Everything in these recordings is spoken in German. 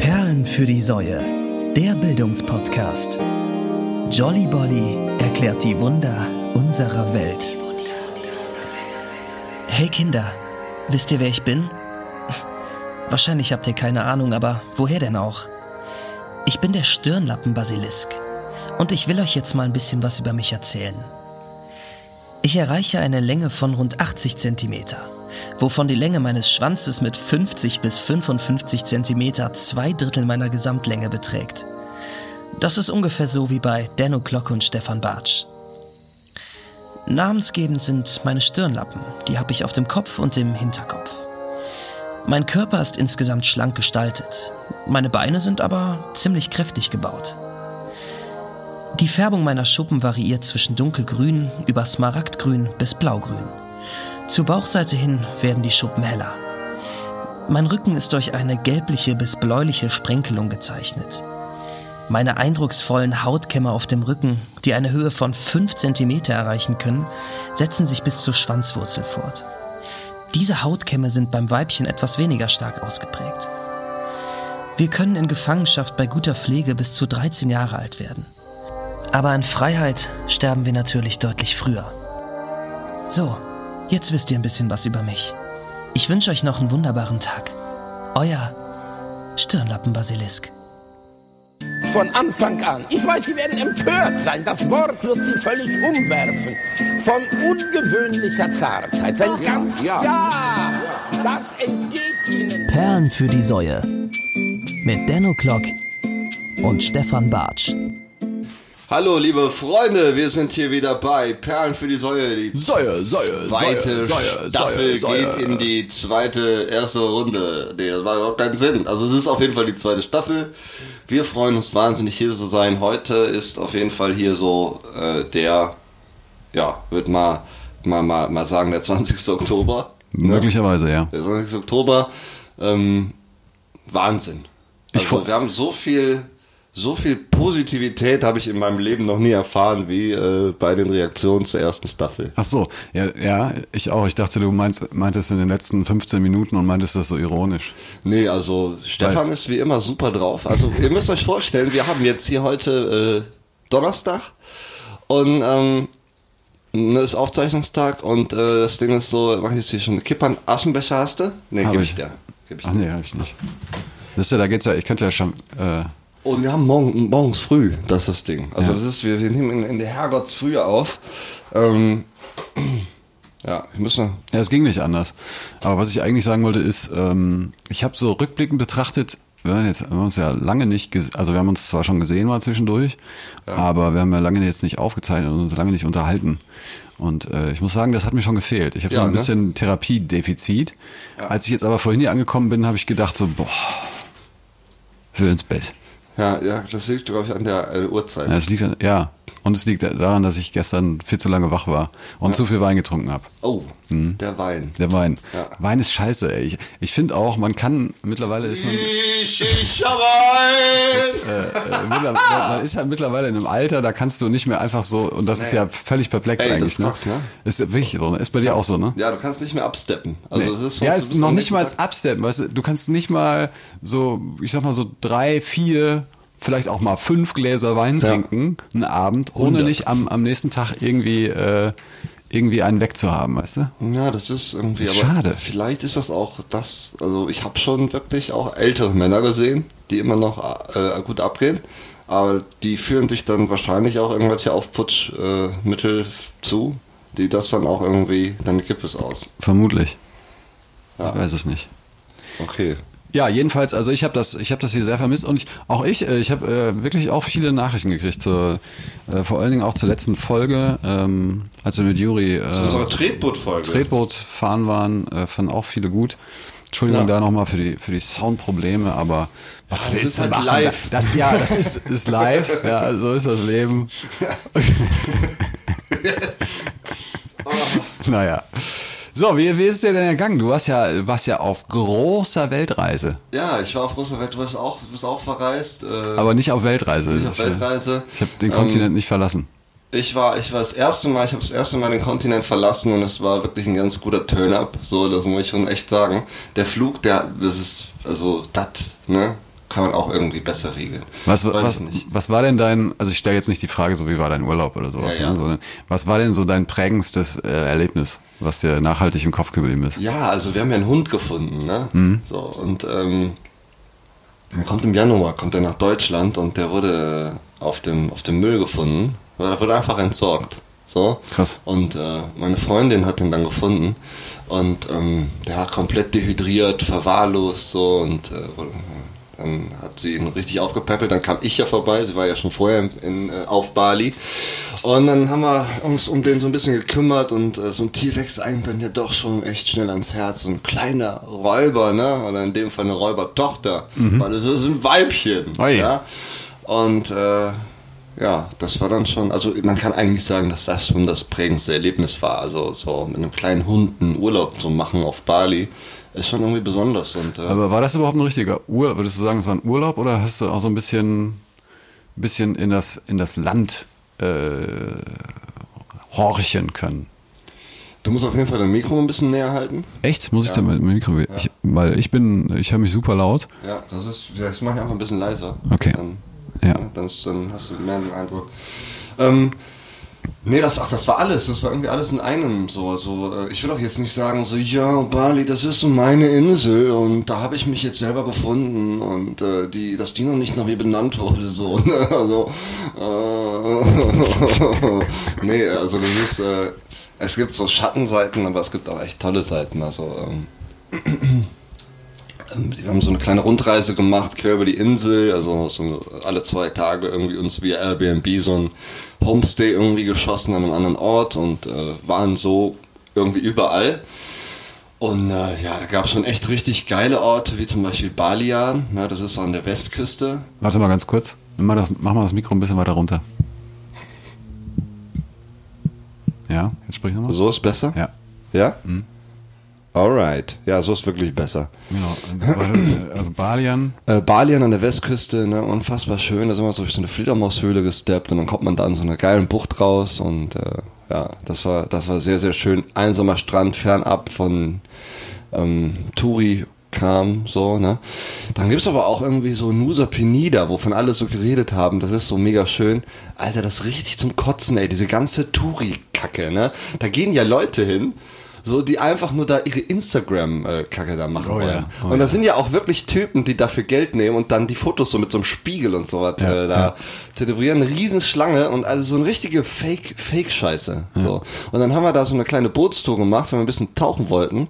Perlen für die Säue, der Bildungspodcast. Jolly Bolly erklärt die Wunder unserer Welt. Hey Kinder, wisst ihr, wer ich bin? Wahrscheinlich habt ihr keine Ahnung, aber woher denn auch? Ich bin der Stirnlappenbasilisk und ich will euch jetzt mal ein bisschen was über mich erzählen. Ich erreiche eine Länge von rund 80 Zentimeter, wovon die Länge meines Schwanzes mit 50 bis 55 Zentimeter zwei Drittel meiner Gesamtlänge beträgt. Das ist ungefähr so wie bei Denno Glocke und Stefan Bartsch. Namensgebend sind meine Stirnlappen, die habe ich auf dem Kopf und im Hinterkopf. Mein Körper ist insgesamt schlank gestaltet, meine Beine sind aber ziemlich kräftig gebaut. Die Färbung meiner Schuppen variiert zwischen dunkelgrün über smaragdgrün bis blaugrün. Zur Bauchseite hin werden die Schuppen heller. Mein Rücken ist durch eine gelbliche bis bläuliche Sprenkelung gezeichnet. Meine eindrucksvollen Hautkämme auf dem Rücken, die eine Höhe von 5 cm erreichen können, setzen sich bis zur Schwanzwurzel fort. Diese Hautkämme sind beim Weibchen etwas weniger stark ausgeprägt. Wir können in Gefangenschaft bei guter Pflege bis zu 13 Jahre alt werden. Aber in Freiheit sterben wir natürlich deutlich früher. So, jetzt wisst ihr ein bisschen was über mich. Ich wünsche euch noch einen wunderbaren Tag. Euer Stirnlappenbasilisk. Von Anfang an. Ich weiß, Sie werden empört sein. Das Wort wird Sie völlig umwerfen. Von ungewöhnlicher Zartheit. Sein ganz, ja. ja, das entgeht Ihnen. Perlen für die Säue. Mit Denno Klock und Stefan Bartsch. Hallo, liebe Freunde, wir sind hier wieder bei Perlen für die Säue. Die Säue, Säue, zweite Säue, Säue, Staffel Säue, geht in die zweite, erste Runde. Nee, das war überhaupt keinen Sinn. Also es ist auf jeden Fall die zweite Staffel. Wir freuen uns wahnsinnig hier zu sein. Heute ist auf jeden Fall hier so äh, der, ja, wird mal, mal, mal, mal sagen, der 20. Oktober. Möglicherweise, ja. Der 20. Oktober. Ähm, Wahnsinn. Ich Also fro- wir haben so viel, so viel Positivität habe ich in meinem Leben noch nie erfahren wie äh, bei den Reaktionen zur ersten Staffel. Ach so, ja, ja, ich auch. Ich dachte, du meinst, meintest in den letzten 15 Minuten und meintest das so ironisch. Nee, also Stefan ist wie immer super drauf. Also ihr müsst euch vorstellen, wir haben jetzt hier heute äh, Donnerstag und ähm, ne, ist Aufzeichnungstag und äh, das Ding ist so, mach ich jetzt hier schon eine Kippe an. Aschenbecher hast du? Nee, Hab geb ich. dir. Geb ich Ach dir. nee, hab ich nicht. Das ist ja, da geht's ja, ich könnte ja schon, äh, Und wir haben morgen, morgens früh, das ist das Ding. Also Ja. das ist, wir, wir nehmen in, in der Herrgottsfrühe auf. Ähm, ja, wir müssen. ja, es ging nicht anders. Aber was ich eigentlich sagen wollte ist, ähm, ich habe so rückblickend betrachtet, wir haben, jetzt, wir haben uns ja lange nicht, also wir haben uns zwar schon gesehen mal zwischendurch, aber wir haben ja lange jetzt nicht aufgezeichnet und uns lange nicht unterhalten. Und äh, ich muss sagen, das hat mir schon gefehlt. Ich habe so Ja, ein ne? bisschen Therapiedefizit. Als ich jetzt aber vorhin hier angekommen bin, habe ich gedacht so, boah, will ins Bett. Ja, ja, das liegt, glaube ich, an der äh, Uhrzeit. Ja, es liegt, an- ja. Und es liegt daran, dass ich gestern viel zu lange wach war und zu viel Wein getrunken habe. Oh, der Wein. Der Wein. Ja. Wein ist scheiße, ey. Ich, ich finde auch, man kann, mittlerweile ist man, Shisha-Wein! äh, äh, mittlerweile, man ist ja mittlerweile in einem Alter, da kannst du nicht mehr einfach so, und das ist Nee. ja völlig perplex Ey, eigentlich, ist ne? krass, ne? Ist wirklich so, ne? Ist bei dir auch so, ne? Ja, du kannst nicht mehr absteppen. Also Nee. ist ja, ist noch nicht mal Absteppen, weißt du, du kannst nicht mal so, ich sag mal so drei, vier, vielleicht auch mal fünf Gläser Wein Ja. trinken, einen Abend, ohne Hundert. nicht am, am nächsten Tag irgendwie, äh, irgendwie einen wegzuhaben, weißt du? Ja, das ist irgendwie Ist aber schade. Vielleicht ist das auch das, also ich habe schon wirklich auch ältere Männer gesehen, die immer noch äh, gut abgehen, aber die führen sich dann wahrscheinlich auch irgendwelche Aufputschmittel äh, zu, die das dann auch irgendwie, dann kippt es aus. Vermutlich. Ja. Ich weiß es nicht. Okay. Ja, jedenfalls, also ich habe das, ich habe das hier sehr vermisst und ich, auch ich, äh, ich habe äh, wirklich auch viele Nachrichten gekriegt, zur, äh, vor allen Dingen auch zur letzten Folge, ähm, als wir mit Juri äh, Unsere Tretbootfolge. Tretboot fahren waren, äh, fanden auch viele gut. Entschuldigung Ja. da nochmal für die für die Soundprobleme, aber was das willst ist du halt machen? live. Das, ja, das ist, ist live, ja, so ist das Leben. naja. So, wie, wie ist es dir denn ergangen? Du warst ja, warst ja auf großer Weltreise, Ja, ich war auf großer Welt, du bist auch, du bist auch verreist. Äh, aber nicht auf Weltreise. nicht auf Ich, Weltreise. Ich habe den Ähm, Kontinent nicht verlassen. Ich war, ich war das erste Mal, ich habe das erste Mal den Kontinent verlassen und es war wirklich ein ganz guter Turn-up. So, das muss ich schon echt sagen. Der Flug, der, das ist, also, dat, ne? Kann man auch irgendwie besser regeln. Was, Weiß was, was war denn dein, also ich stelle jetzt nicht die Frage, so wie war dein Urlaub oder sowas, Ja, ja. Ne, sondern was war denn so dein prägendstes äh, Erlebnis, was dir nachhaltig im Kopf geblieben ist? Ja, also wir haben ja einen Hund gefunden, ne? Mhm. So, und ähm, der kommt im Januar, kommt er nach Deutschland und der wurde auf dem, auf dem Müll gefunden. Er wurde einfach entsorgt. So. Krass. Und äh, meine Freundin hat ihn dann gefunden und ähm, der war komplett dehydriert, verwahrlost so und äh, dann hat sie ihn richtig aufgepäppelt, dann kam ich ja vorbei, sie war ja schon vorher in, in, äh, auf Bali. Und dann haben wir uns um den so ein bisschen gekümmert und äh, so ein Tier wächst einem dann ja doch schon echt schnell ans Herz, so ein kleiner Räuber, ne, oder in dem Fall eine Räubertochter, weil es ist ein Weibchen, Oh ja, und äh, ja, das war dann schon, also man kann eigentlich sagen, dass das schon das prägendste Erlebnis war. Also so mit einem kleinen Hund einen Urlaub zu machen auf Bali ist schon irgendwie besonders. Und, äh, Aber war das überhaupt ein richtiger Urlaub? Würdest du sagen, es war ein Urlaub oder hast du auch so ein bisschen, bisschen in das, in das Land äh, horchen können? du musst auf jeden Fall dein Mikro ein bisschen näher halten. Echt? Muss ich da mit dem Mikro? Ich, weil ich bin, ich höre mich super laut. Ja, das ist, das mache ich einfach ein bisschen leiser. Okay. Dann, Ja. Dann, dann hast du mehr den Eindruck. Ähm, nee, das, ach, das war alles. Das war irgendwie alles in einem. So, so, äh, ich will auch jetzt nicht sagen, so, ja, Bali, das ist so meine Insel und da habe ich mich jetzt selber gefunden und äh, die, dass die noch nicht nach mir benannt wurde. So, ne? also, äh, nee, also das ist, äh, es gibt so Schattenseiten, aber es gibt auch echt tolle Seiten. Also, ähm, ähm, Wir haben so eine kleine Rundreise gemacht, quer über die Insel, also so alle zwei Tage irgendwie uns via Airbnb so ein Homestay irgendwie geschossen an einem anderen Ort und äh, waren so irgendwie überall. Und äh, ja, da gab es schon echt richtig geile Orte, wie zum Beispiel Balian, ne, das ist an der Westküste. Warte mal ganz kurz. Mach, das, mach mal das Mikro ein bisschen weiter runter. Ja, jetzt sprich nochmal. So ist besser? Ja, Ja? Alright. Ja, so ist wirklich besser. genau. Also Balian, Äh, Balian an der Westküste, ne, unfassbar schön. Da sind wir so durch so eine Fledermaushöhle gesteppt und dann kommt man da in so einer geilen Bucht raus und äh, ja, das war, das war sehr, sehr schön. Einsamer Strand, fernab von ähm, Touri-Kram, so, ne. Dann gibt's aber auch irgendwie so Nusa Penida, wovon alle so geredet haben. Das ist so mega schön. Alter, das ist richtig zum Kotzen, ey, diese ganze Touri-Kacke, ne. Da gehen ja Leute hin, so, die einfach nur da ihre Instagram-Kacke da machen Oh ja, wollen. oh und das ja. sind ja auch wirklich Typen, die dafür Geld nehmen und dann die Fotos so mit so einem Spiegel und so was Ja, äh, da ja. zelebrieren. Eine Riesenschlange und also so eine richtige Fake, Fake-Scheiße. So. Und dann haben wir da so eine kleine Bootstour gemacht, weil wir ein bisschen tauchen wollten.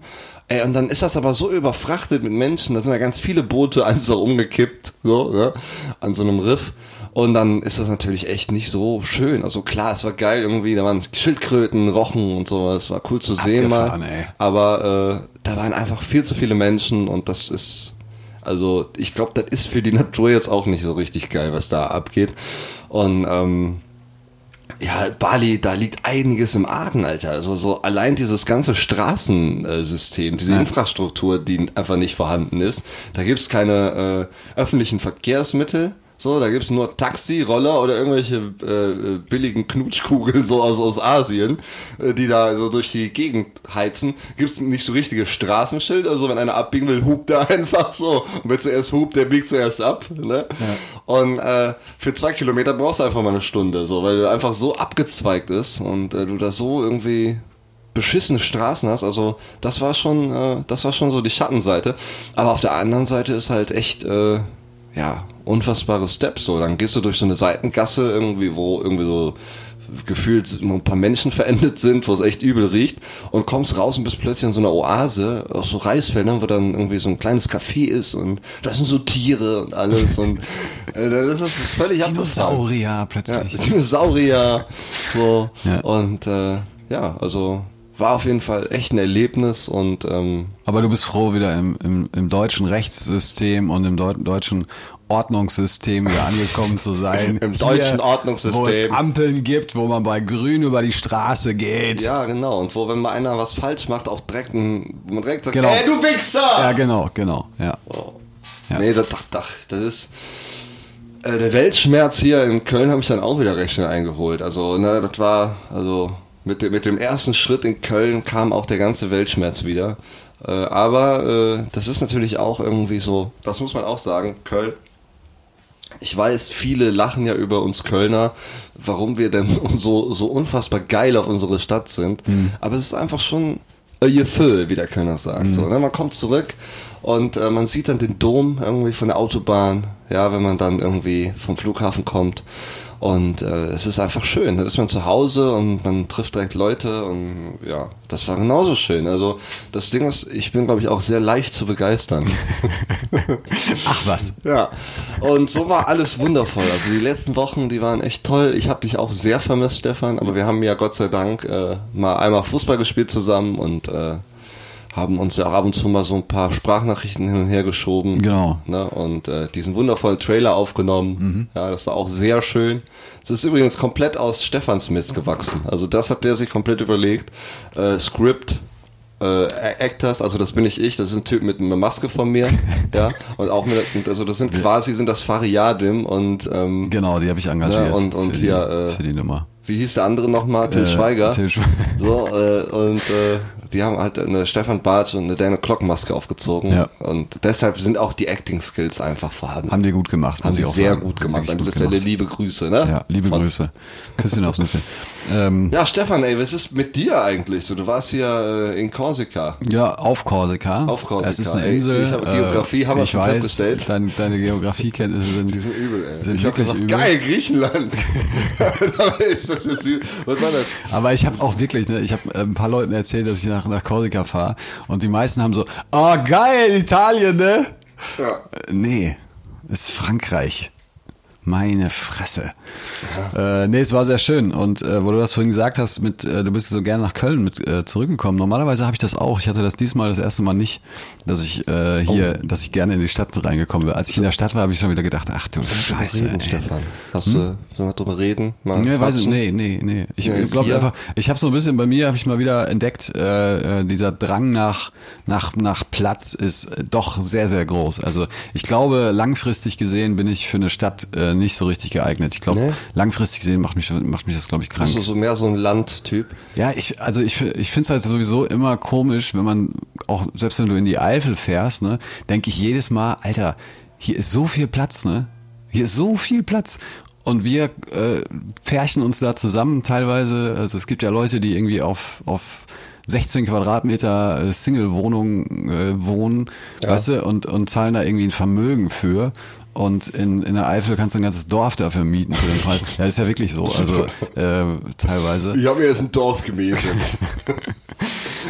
Ey, und dann ist das aber so überfrachtet mit Menschen, da sind ja ganz viele Boote, eins ist auch umgekippt, so, ne, an so einem Riff. Und dann ist das natürlich echt nicht so schön. Also klar, es war geil irgendwie, da waren Schildkröten, Rochen und so, es war cool zu sehen mal. Abgefahren, ey. Aber äh, da waren einfach viel zu viele Menschen und das ist, also ich glaube, das ist für die Natur jetzt auch nicht so richtig geil, was da abgeht. Und ähm, ja, Bali, da liegt einiges im Argen, Alter. Also so allein dieses ganze Straßensystem, diese Infrastruktur, die einfach nicht vorhanden ist. Da gibt's keine äh, öffentlichen Verkehrsmittel. So, da gibt's nur Taxi, Roller oder irgendwelche äh, äh, billigen Knutschkugeln so aus, aus Asien, äh, die da so durch die Gegend heizen. Gibt's nicht so richtige Straßenschilder, also wenn einer abbiegen will, hupt er einfach so. Und wer zuerst hupt, der biegt zuerst ab. Ne? Und äh, für zwei Kilometer brauchst du einfach mal eine Stunde, so, weil du einfach so abgezweigt ist und äh, du da so irgendwie beschissene Straßen hast. Also das war schon, äh, das war schon so die Schattenseite. Aber auf der anderen Seite ist halt echt, äh, ja, unfassbare Steps. So, dann gehst du durch so eine Seitengasse irgendwie, wo irgendwie so gefühlt nur ein paar Menschen verendet sind, wo es echt übel riecht und kommst raus und bist plötzlich in so einer Oase auf so Reisfeldern, wo dann irgendwie so ein kleines Café ist und da sind so Tiere und alles und äh, das ist, völlig abgefahren. Dinosaurier Ja, plötzlich. Dinosaurier. So. Ja. Und äh, ja, also war auf jeden Fall echt ein Erlebnis und ähm, Aber du bist froh, wieder im, im, im deutschen Rechtssystem und im deu deutschen Ordnungssystem wieder angekommen zu sein. Im deutschen Ordnungssystem. Wo es Ampeln gibt, wo man bei Grün über die Straße geht. ja, genau. Und wo, wenn mal einer was falsch macht, auch direkt, ein, wo man direkt sagt, Genau. ey, du Wichser! Ja, genau, genau. Ja. Ja. Nee, das, das, das, das ist. Äh, der Weltschmerz hier in Köln habe ich dann auch wieder recht schnell eingeholt. Also, ne, das war, also mit dem, mit dem ersten Schritt in Köln kam auch der ganze Weltschmerz wieder. Äh, aber äh, das ist natürlich auch irgendwie so, das muss man auch sagen, Köln ich weiß, viele lachen ja über uns Kölner, warum wir denn so, so unfassbar geil auf unsere Stadt sind. Mhm. Aber es ist einfach schon ein Gefühl, wie der Kölner sagt. So, ne? Man kommt zurück und äh, man sieht dann den Dom irgendwie von der Autobahn, ja, wenn man dann irgendwie vom Flughafen kommt. Und äh, es ist einfach schön. Da ist man zu Hause und man trifft direkt Leute und ja, das war genauso schön. Also das Ding ist, ich bin glaube ich auch sehr leicht zu begeistern. Ach was. Ja, und so war alles wundervoll. Also die letzten Wochen, die waren echt toll. Ich habe dich auch sehr vermisst, Stefan, aber wir haben ja Gott sei Dank äh, mal einmal Fußball gespielt zusammen und äh, haben uns ja ab und zu mal so ein paar Sprachnachrichten hin und her geschoben. Genau. Ne? Und äh, diesen wundervollen Trailer aufgenommen. Ja, das war auch sehr schön. Es ist übrigens komplett aus Stefans Mist gewachsen. Also das hat der sich komplett überlegt. Äh, Script, äh, Actors, also das bin nicht ich, das ist ein Typ mit einer Maske von mir, ja, und auch mit, also das sind quasi, sind das Fariadim und, ähm, Genau, die habe ich engagiert. Ja, und- und für, hier, die, äh, für die Nummer. Wie hieß der andere nochmal? Till Äh, Schweiger. Till Schwe- so, äh, und äh, die haben halt eine Stefan Bartsch und eine Dana Glock-Maske aufgezogen. Ja. Und deshalb sind auch die Acting-Skills einfach vorhanden. Haben die gut gemacht, Haben muss sie ich auch sehr sagen. gut gemacht. An dieser Stelle liebe Grüße, ne? Ja, liebe Von- Grüße. Küsschen aufs Nüsschen. Ähm, Ja, Stefan, ey, was ist mit dir eigentlich? So, du warst hier äh, in Korsika. ja, auf Korsika. Auf Korsika, Es ist eine ey. Insel. Ich hab- Geografie haben wir schon weiß, festgestellt. Dein, deine Geografiekenntnisse sind, Die sind übel, ey. sind ich wirklich gesagt, übel. geil, Griechenland. Dabei ist das jetzt, was war das? Aber ich habe auch wirklich, ne, ich habe ein paar Leuten erzählt, dass ich nach, nach Korsika fahre und die meisten haben so, oh geil, Italien, ne? Ja. Äh, Nee, ist Frankreich. Meine Fresse. Äh, nee, es war sehr schön. Und äh, wo du das vorhin gesagt hast, mit, äh, du bist so gerne nach Köln mit äh, zurückgekommen. Normalerweise habe ich das auch. Ich hatte das diesmal das erste Mal nicht, dass ich äh, hier, Oh. dass ich gerne in die Stadt reingekommen bin. Als ich in der Stadt war, habe ich schon wieder gedacht, ach du Scheiße. reden, ey. Stefan. Hast du, sollen wir drüber reden? Mal Nee, weiß ich, nee, nee, nee. Ich Ja, glaube einfach, ich habe so ein bisschen bei mir habe ich mal wieder entdeckt, äh, äh, dieser Drang nach nach nach Platz ist doch sehr sehr groß. Also ich glaube langfristig gesehen bin ich für eine Stadt äh, nicht so richtig geeignet. Ich glaube Nee? langfristig gesehen macht mich macht mich das glaube ich krank. Bist du so mehr so ein Landtyp? Ja, ich, also ich, ich finde es halt sowieso immer komisch, wenn man auch, selbst wenn du in die Eifel fährst, ne, denke ich jedes Mal, Alter, hier ist so viel Platz, ne? Hier ist so viel Platz. Und wir äh, pferchen uns da zusammen teilweise. Also es gibt ja Leute, die irgendwie auf, auf 16 Quadratmeter äh, Single-Wohnung äh, wohnen, weißt du, und, und zahlen da irgendwie ein Vermögen für. Und in, in der Eifel kannst du ein ganzes Dorf dafür mieten für den Preis. Ja, ist ja wirklich so. Also äh, teilweise. Ich habe mir jetzt ein Dorf gemietet.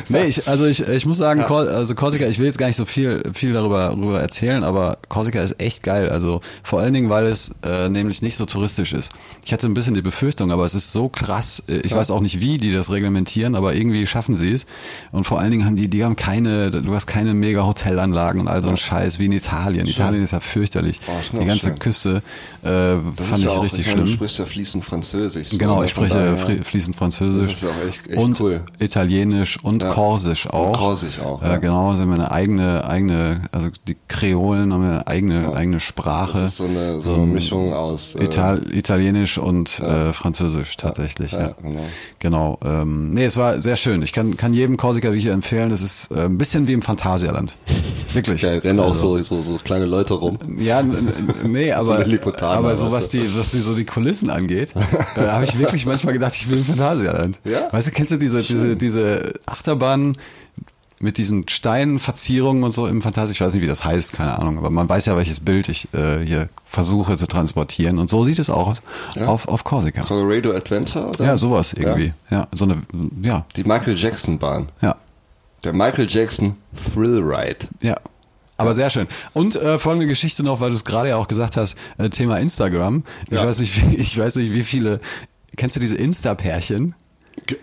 Nee, ich, also ich, ich muss sagen, Kor also Korsika, ich will jetzt gar nicht so viel, viel darüber, darüber erzählen, aber Korsika ist echt geil. Also vor allen Dingen, weil es äh, nämlich nicht so touristisch ist. Ich hatte ein bisschen die Befürchtung, aber es ist so krass. äh, Ich weiß auch nicht, wie die das reglementieren, aber irgendwie schaffen sie es. Und vor allen Dingen haben die, die haben keine, du hast keine mega Hotelanlagen und all so ein Scheiß wie in Italien. Italien ist ja fürchterlich. Oh, mir die auch ganze schön. Küste äh, fand ich ja auch, richtig ich meine, Du schlimm. sprichst ja fließend Französisch. Genau, ne? ich spreche daher- fri- fließend Französisch Das ist ja auch echt- echt und cool. Italienisch und Ja. Korsisch auch. Korsisch auch, Äh, ja. Genau, sind wir eine eigene, eigene, also die Kreolen haben eine eigene, eigene Sprache. Das ist so eine, so eine Mischung aus. äh, Ital Italienisch und äh, Französisch tatsächlich. Ja, ja, genau. Genau. Ähm, nee, es war sehr schön. Ich kann, kann jedem Korsika wirklich empfehlen. Es ist äh, ein bisschen wie im Phantasialand. Wirklich. Geil, rennen auch Also- so, so, so kleine Leute rum. ja, nee, aber, aber so was die, was die so die Kulissen angeht, äh, habe ich wirklich manchmal gedacht, ich will im Phantasialand. Ja? Weißt du, kennst du diese, diese, diese Achterbahn mit diesen Steinverzierungen und so im Fantasie? Ich weiß nicht, wie das heißt, keine Ahnung, aber man weiß ja, welches Bild ich äh, hier versuche zu transportieren. Und so sieht es auch aus auf, auf Korsika. Colorado Adventure? Oder? Ja, sowas irgendwie. Ja, so eine, ja, Die Michael Jackson Bahn. ja. Der Michael Jackson Thrill Ride. Ja. Aber sehr schön. Und äh, folgende Geschichte noch, weil du es gerade ja auch gesagt hast, äh, Thema Instagram. Ich Ja. weiß nicht, wie, ich weiß nicht, wie viele. Kennst du diese Insta-Pärchen?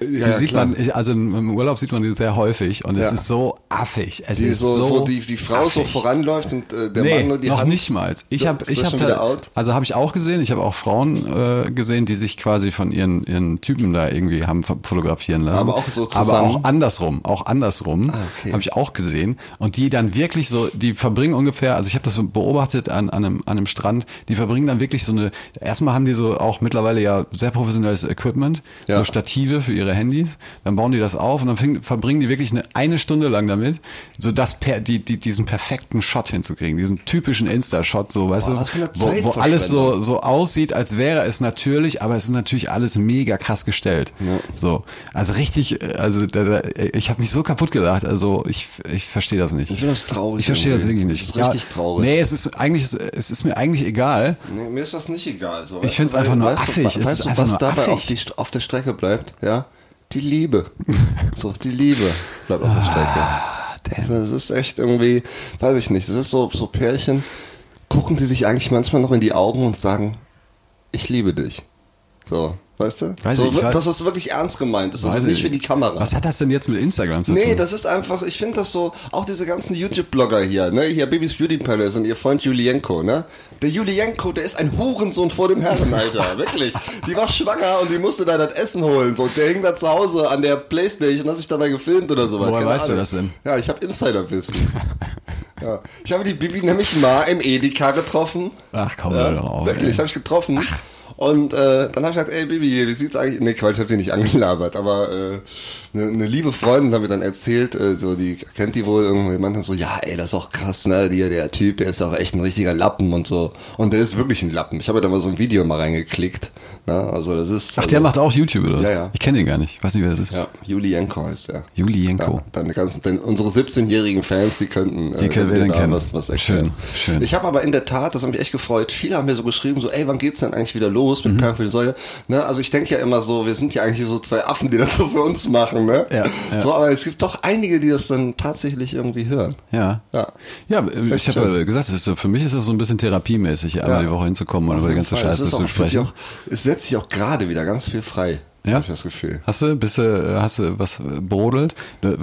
Die Ja, sieht klar. man, also im Urlaub sieht man die sehr häufig und es Ja. ist so affig. Es Die, ist so, so, die, die Frau so affig. voranläuft und äh, der nee, Mann nur die noch Hand. nicht mal. Ich habe, ich habe, also habe ich auch gesehen. Ich habe auch Frauen äh, gesehen, die sich quasi von ihren ihren Typen da irgendwie haben fotografieren lassen. Aber auch so aber zusammen? auch andersrum, auch andersrum Ah, okay. habe ich auch gesehen. Und die dann wirklich so, die verbringen ungefähr, also ich habe das beobachtet an, an einem an einem Strand. Die verbringen dann wirklich so eine. Erstmal haben die so auch mittlerweile ja sehr professionelles Equipment, Ja. so Stative für, für ihre Handys. Dann bauen die das auf und dann fing, verbringen die wirklich eine, eine Stunde lang damit, so das per, die, die, diesen perfekten Shot hinzukriegen, diesen typischen Insta-Shot, so, weißt Boah, du, wo, wo alles so, so aussieht, als wäre es natürlich, aber es ist natürlich alles mega krass gestellt. So, also richtig, also da, da, ich habe mich so kaputt gelacht, also ich, ich verstehe das nicht. Ich finde das traurig Ich verstehe das wirklich nicht. Das ist richtig traurig. Nee, es ist eigentlich, es ist mir eigentlich egal. Nee, mir ist das nicht egal. So, Ich du, weil- einfach nur affig. Es weißt ist du, einfach was nur dabei affig. auf, die, auf der Strecke bleibt? Ja, die Liebe. so, die Liebe bleibt auf der Strecke. damn. Das ist echt irgendwie, weiß ich nicht, das ist so, so Pärchen, gucken die sich eigentlich manchmal noch in die Augen und sagen, ich liebe dich. So, weißt du? Weiß so, ich, das ist wirklich ernst gemeint. Das ist also nicht ich- für die Kamera. Was hat das denn jetzt mit Instagram zu tun? Nee, das ist einfach, ich finde das so, auch diese ganzen YouTube-Blogger hier, ne, hier Babys Beauty Palace und ihr Freund Julienko, ne? Der Julienko, der ist ein Hurensohn vor dem Herren, Alter, wirklich. Die war schwanger und die musste da das Essen holen, so. Der hing da zu Hause an der Playstation und hat sich dabei gefilmt oder sowas. Woher Keine weißt du Ahnung. das denn? Ja, ich habe Insiderwissen. ja. Ich habe die Bibi nämlich mal im Edeka getroffen. Ach komm, Ja, hör doch auf. Wirklich, habe ich getroffen. Und äh, dann habe ich gesagt, ey Bibi, wie sieht's eigentlich? Nee, Quatsch, ich habe die nicht angelabert, aber äh, eine ne liebe Freundin hat mir dann erzählt, äh, so die kennt die wohl irgendwie, meinte so, ja, ey, das ist auch krass, ne, die, der Typ, der ist auch echt ein richtiger Lappen und so. Und der ist wirklich ein Lappen. Ich habe da mal so ein Video mal reingeklickt, ne, also das ist Ach, also, der macht auch YouTube oder was? Ja, ja. Ich kenne den gar nicht. Ich weiß nicht, wer das ist. ja, Julienko heißt der. Julienko. Ja, dann die ganzen, denn unsere 17-jährigen Fans, die könnten, äh, Die können wir dann da kennen. Was, was erklären. Schön, schön. Ich habe aber in der Tat, das hat mich echt gefreut, viele haben mir so geschrieben, so, ey, wann geht's denn eigentlich wieder los Mhm. mit die Säule? Ne, also ich denke ja immer so, wir sind ja eigentlich so zwei Affen, die das so für uns machen, ne? Ja, ja. So, aber es gibt doch einige, die das dann tatsächlich irgendwie hören. Ja. Ja. Ja, ich habe gesagt, es ist, für mich ist das so ein bisschen therapiemäßig, einmal die Woche hinzukommen und über die ganze. Scheiße zu sprechen. Auch, es setzt sich auch gerade wieder ganz viel frei. Ja? Hab ich das Gefühl. Hast du, bist du, äh, hast du was äh, brodelt? Du-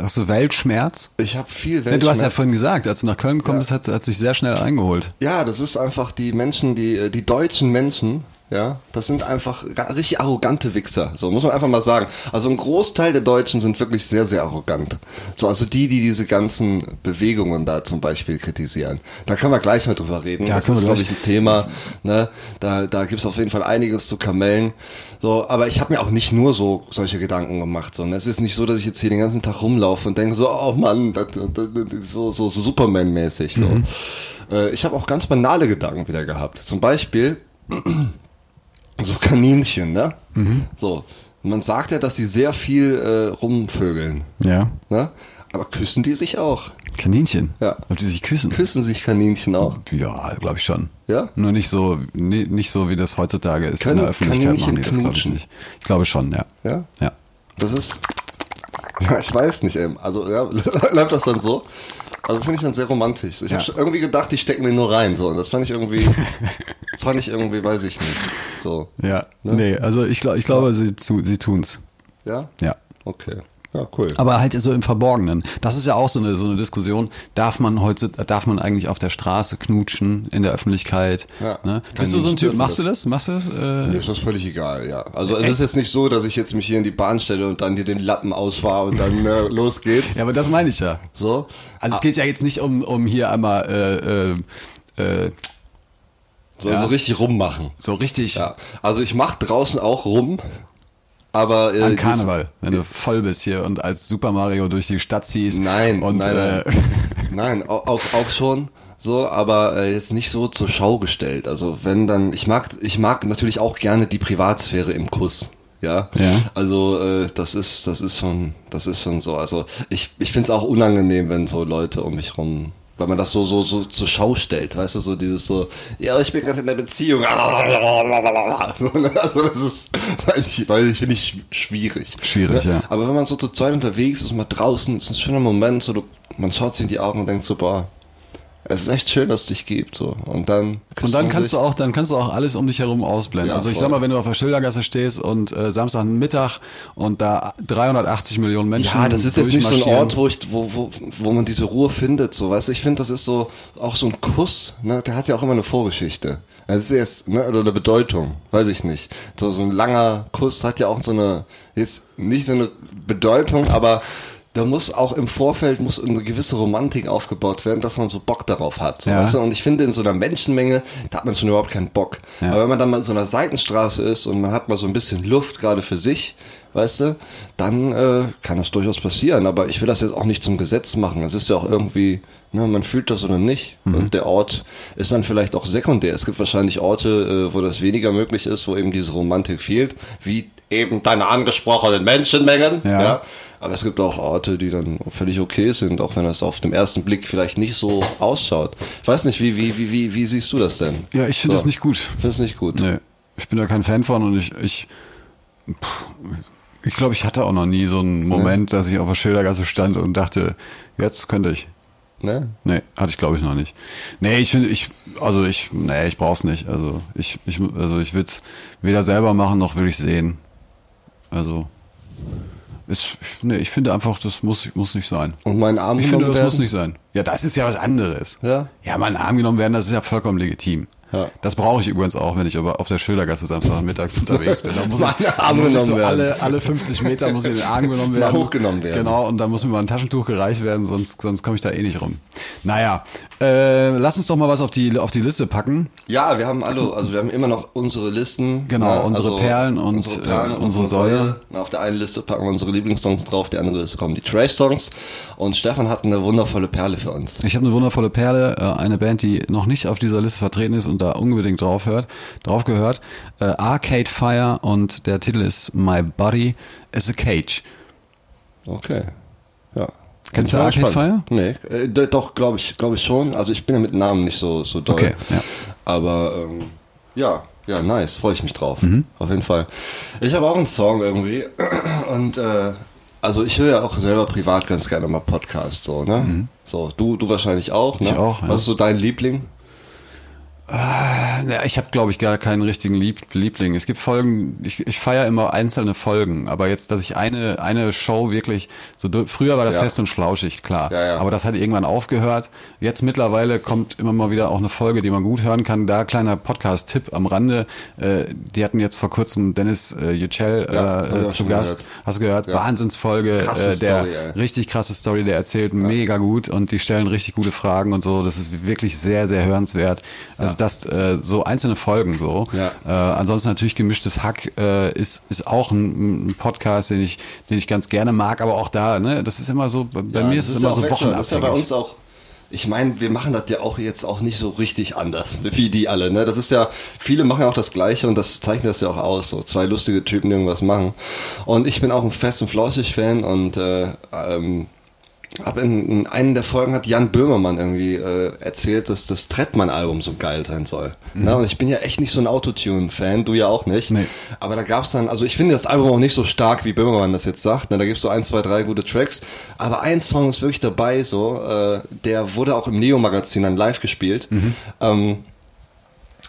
Hast du Weltschmerz? Ich habe viel Ja, du hast ja Weltschmerz. vorhin gesagt, als du nach Köln gekommen bist, hat, hat sich sehr schnell eingeholt. Ja, das ist einfach die Menschen, die, die deutschen Menschen, ja, das sind einfach richtig arrogante Wichser. So muss man einfach mal sagen. Also ein Großteil der Deutschen sind wirklich sehr, sehr arrogant. So, also die, die diese ganzen Bewegungen da zum Beispiel kritisieren. Da können wir gleich mal drüber reden. Ja, das ist, glaube ich, ein Thema. Ne? Da, da gibt's auf jeden Fall einiges zu kamellen. So, aber ich habe mir auch nicht nur so solche Gedanken gemacht, sondern es ist nicht so, dass ich jetzt hier den ganzen Tag rumlaufe und denke so, oh Mann, das, das, das, so, so, so Superman-mäßig. So. Mhm. Äh, ich habe auch ganz banale Gedanken wieder gehabt. Zum Beispiel so Kaninchen, ne? Mhm. So, man sagt ja, dass sie sehr viel äh, rumvögeln, Ja. ne? Aber küssen die sich auch? Kaninchen. Ja. Ob die sich küssen? Küssen sich Kaninchen auch? Ja, glaube ich schon. Ja? Nur nicht so, nee, nicht so wie das heutzutage ist Können in der Öffentlichkeit Kaninchen machen die das glaube ich nicht. Ich glaube schon, ja. Ja? Ja. Das ist. Ja, ich weiß nicht, ey. Also, ja, läuft das dann so? Also finde ich dann sehr romantisch. Ich Ja. habe irgendwie gedacht, die stecken den nur rein. So, und das fand ich irgendwie. fand ich irgendwie, weiß ich nicht. So. Ja. Ne? Nee, also ich, glaub, ich glaube, sie, sie tun's. Ja? Ja. Okay. Ja, cool. Aber halt so im Verborgenen. Das ist ja auch so eine, so eine Diskussion. Darf man heute, darf man eigentlich auf der Straße knutschen, in der Öffentlichkeit? Ja. Ne? Bist du so ein Typ, machst du das. Machst du das? Mir Äh, ist das völlig egal, ja. Also es Echt? ist jetzt nicht so, dass ich jetzt mich hier in die Bahn stelle und dann dir den Lappen ausfahre und dann äh, los geht's. ja, aber das meine ich ja. So. Also es geht ja jetzt nicht um, um hier einmal äh, äh, äh, So, Ja. so richtig rummachen. so richtig Ja. Also ich mach draußen auch rum, aber äh, an Karneval, wenn du voll bist hier und als Super Mario durch die Stadt ziehst. Nein, und nein, äh, nein. nein, auch, auch, auch schon so, aber äh, jetzt nicht so zur Schau gestellt. Also wenn dann, ich mag, ich mag natürlich auch gerne die Privatsphäre im Kuss. Ja, Ja. also äh, das ist, das ist schon, das ist schon so. Also ich, ich finde es auch unangenehm, wenn so Leute um mich rum, weil man das so, so, so zur Schau stellt, weißt du, so dieses so, ja, ich bin gerade in der Beziehung. So, ne? Also das ist, weiß ich, weiß ich, finde ich schw- schwierig. Schwierig, Ne? ja. Aber wenn man so zu zweit unterwegs ist, mal draußen, ist ein schöner Moment, so du, man schaut sich in die Augen und denkt so, boah, es ist echt schön, dass es dich gibt, so. Und dann Und dann kannst du auch, dann kannst du auch alles um dich herum ausblenden. Ja, also ich voll. sag mal, wenn du auf der Schildergasse stehst und äh, Samstagmittag und da 380 Millionen Menschen Ja, das ist jetzt nicht so ein. Ort, wo, ich, wo, wo, wo man diese Ruhe findet, so, weißt du, ich finde, das ist so, auch so ein Kuss, ne, der hat ja auch immer eine Vorgeschichte. Das ist jetzt, ne, oder eine Bedeutung, weiß ich nicht. So, so ein langer Kuss hat ja auch so eine, jetzt nicht so eine Bedeutung, aber da muss auch im Vorfeld muss eine gewisse Romantik aufgebaut werden, dass man so Bock darauf hat. So, Ja. weißt du? Und ich finde, in so einer Menschenmenge, da hat man schon überhaupt keinen Bock. Ja. Aber wenn man dann mal in so einer Seitenstraße ist und man hat mal so ein bisschen Luft gerade für sich weißt du, dann äh, kann das durchaus passieren. Aber ich will das jetzt auch nicht zum Gesetz machen. Es ist ja auch irgendwie, ne, man fühlt das oder nicht. Mhm. Und der Ort ist dann vielleicht auch sekundär. Es gibt wahrscheinlich Orte, äh, wo das weniger möglich ist, wo eben diese Romantik fehlt, wie eben deine angesprochenen Menschenmengen. Ja. ja. Aber es gibt auch Orte, die dann völlig okay sind, auch wenn das auf den ersten Blick vielleicht nicht so ausschaut. Ich weiß nicht, wie, wie, wie, wie, wie siehst du das denn? Ja, ich finde So. das nicht gut. Findest du nicht gut? Nee, ich bin da kein Fan von und ich, ich, ich glaube, ich hatte auch noch nie so einen Moment, dass ich auf der Schildergasse stand und dachte, jetzt könnte ich. Ne? Nee, hatte ich glaube ich noch nicht. Nee, ich finde, ich, also ich, nee, ich brauch's nicht. Also ich, ich, also ich will's weder selber machen, noch will ich sehen. Also, ist, nee, ich finde einfach, das muss, muss nicht sein. Und mein Arm Ich finde, das muss werden? nicht sein. Ja, das ist ja was anderes. Ja? Ja, mal in den Arm genommen werden, das ist ja vollkommen legitim. Ja. Das brauche ich übrigens auch, wenn ich aber auf der Schildergasse Samstagmittags unterwegs bin. Da muss Mal ich, da muss ich so alle, alle 50 Meter muss ich in den Arm genommen Mal werden. hochgenommen werden. Genau, und dann muss mir mal ein Taschentuch gereicht werden, sonst, sonst komme ich da eh nicht rum. Naja, äh, lass uns doch mal was auf die, auf die Liste packen. Ja, wir haben alle, also wir haben immer noch unsere Listen. Genau, ne, unsere Perlen und, unsere, Perlen äh, unsere Säue. Na, Auf der einen Liste packen wir unsere Lieblingssongs drauf, die andere Liste kommen die Trash-Songs. Und Stefan hat eine wundervolle Perle für uns. Ich habe eine wundervolle Perle, äh, eine Band, die noch nicht auf dieser Liste vertreten ist und da unbedingt drauf hört, drauf gehört. Äh, Arcade Fire und der Titel ist My Body is a Cage. Okay. Ja. Kennst du Arcade gespannt. Nee, äh, doch, glaube ich, glaube ich schon. Also ich bin ja mit Namen nicht so, so doll. Okay, ja. Aber ähm, ja, ja, nice, freue ich mich drauf. Mhm. Auf jeden Fall. Ich habe auch einen Song irgendwie. Und äh, also ich höre ja auch selber privat ganz gerne mal Podcasts, so, ne? So, du, du wahrscheinlich auch, ne? Mhm. Ich auch, ja. Was ist so dein Liebling? Ja, ich habe, glaube ich, gar keinen richtigen Lieb Liebling. Es gibt Folgen, ich, ich feiere immer einzelne Folgen, aber jetzt, dass ich eine, eine Show wirklich, so früher war das Ja. fest und flauschig, klar. Ja, ja. Aber das hat irgendwann aufgehört. Jetzt mittlerweile kommt immer mal wieder auch eine Folge, die man gut hören kann. Da kleiner Podcast-Tipp am Rande. Äh, die hatten jetzt vor kurzem Dennis äh, Yücel äh, auch zu Gast. gehört. Hast du gehört? Wahnsinnsfolge. Krasse äh, der Story, richtig krasse Story, der erzählt mega gut und die stellen richtig gute Fragen und so. Das ist wirklich sehr, sehr hörenswert. Also das äh, so einzelne Folgen so. Ja. Äh, ansonsten natürlich gemischtes Hack äh, ist ist auch ein, ein Podcast, den ich den ich ganz gerne mag, aber auch da, ne, das ist immer so. Bei Ja, mir ist es immer so auch wechselnd. wochenabhängig. Das ist ja bei uns auch. Ich meine, wir machen das ja auch jetzt auch nicht so richtig anders, wie die alle. Ne? Das ist ja, viele machen ja auch das Gleiche und das zeichnet das ja auch aus. So zwei lustige Typen, die irgendwas machen. Und ich bin auch ein Fest und Flauschig Fan und äh, ähm, hab in, in einen der Folgen hat Jan Böhmermann irgendwie äh, erzählt, dass das Trettmann-Album so geil sein soll. Ne? Und ich bin ja echt nicht so ein Autotune-Fan, du ja auch nicht. Nee. Aber da gab's dann, also ich finde das Album auch nicht so stark, wie Böhmermann das jetzt sagt. Ne? Da gibt's so eins, zwei, drei gute Tracks. Aber ein Song ist wirklich dabei, so, äh, der wurde auch im Neo-Magazin dann live gespielt. Ähm,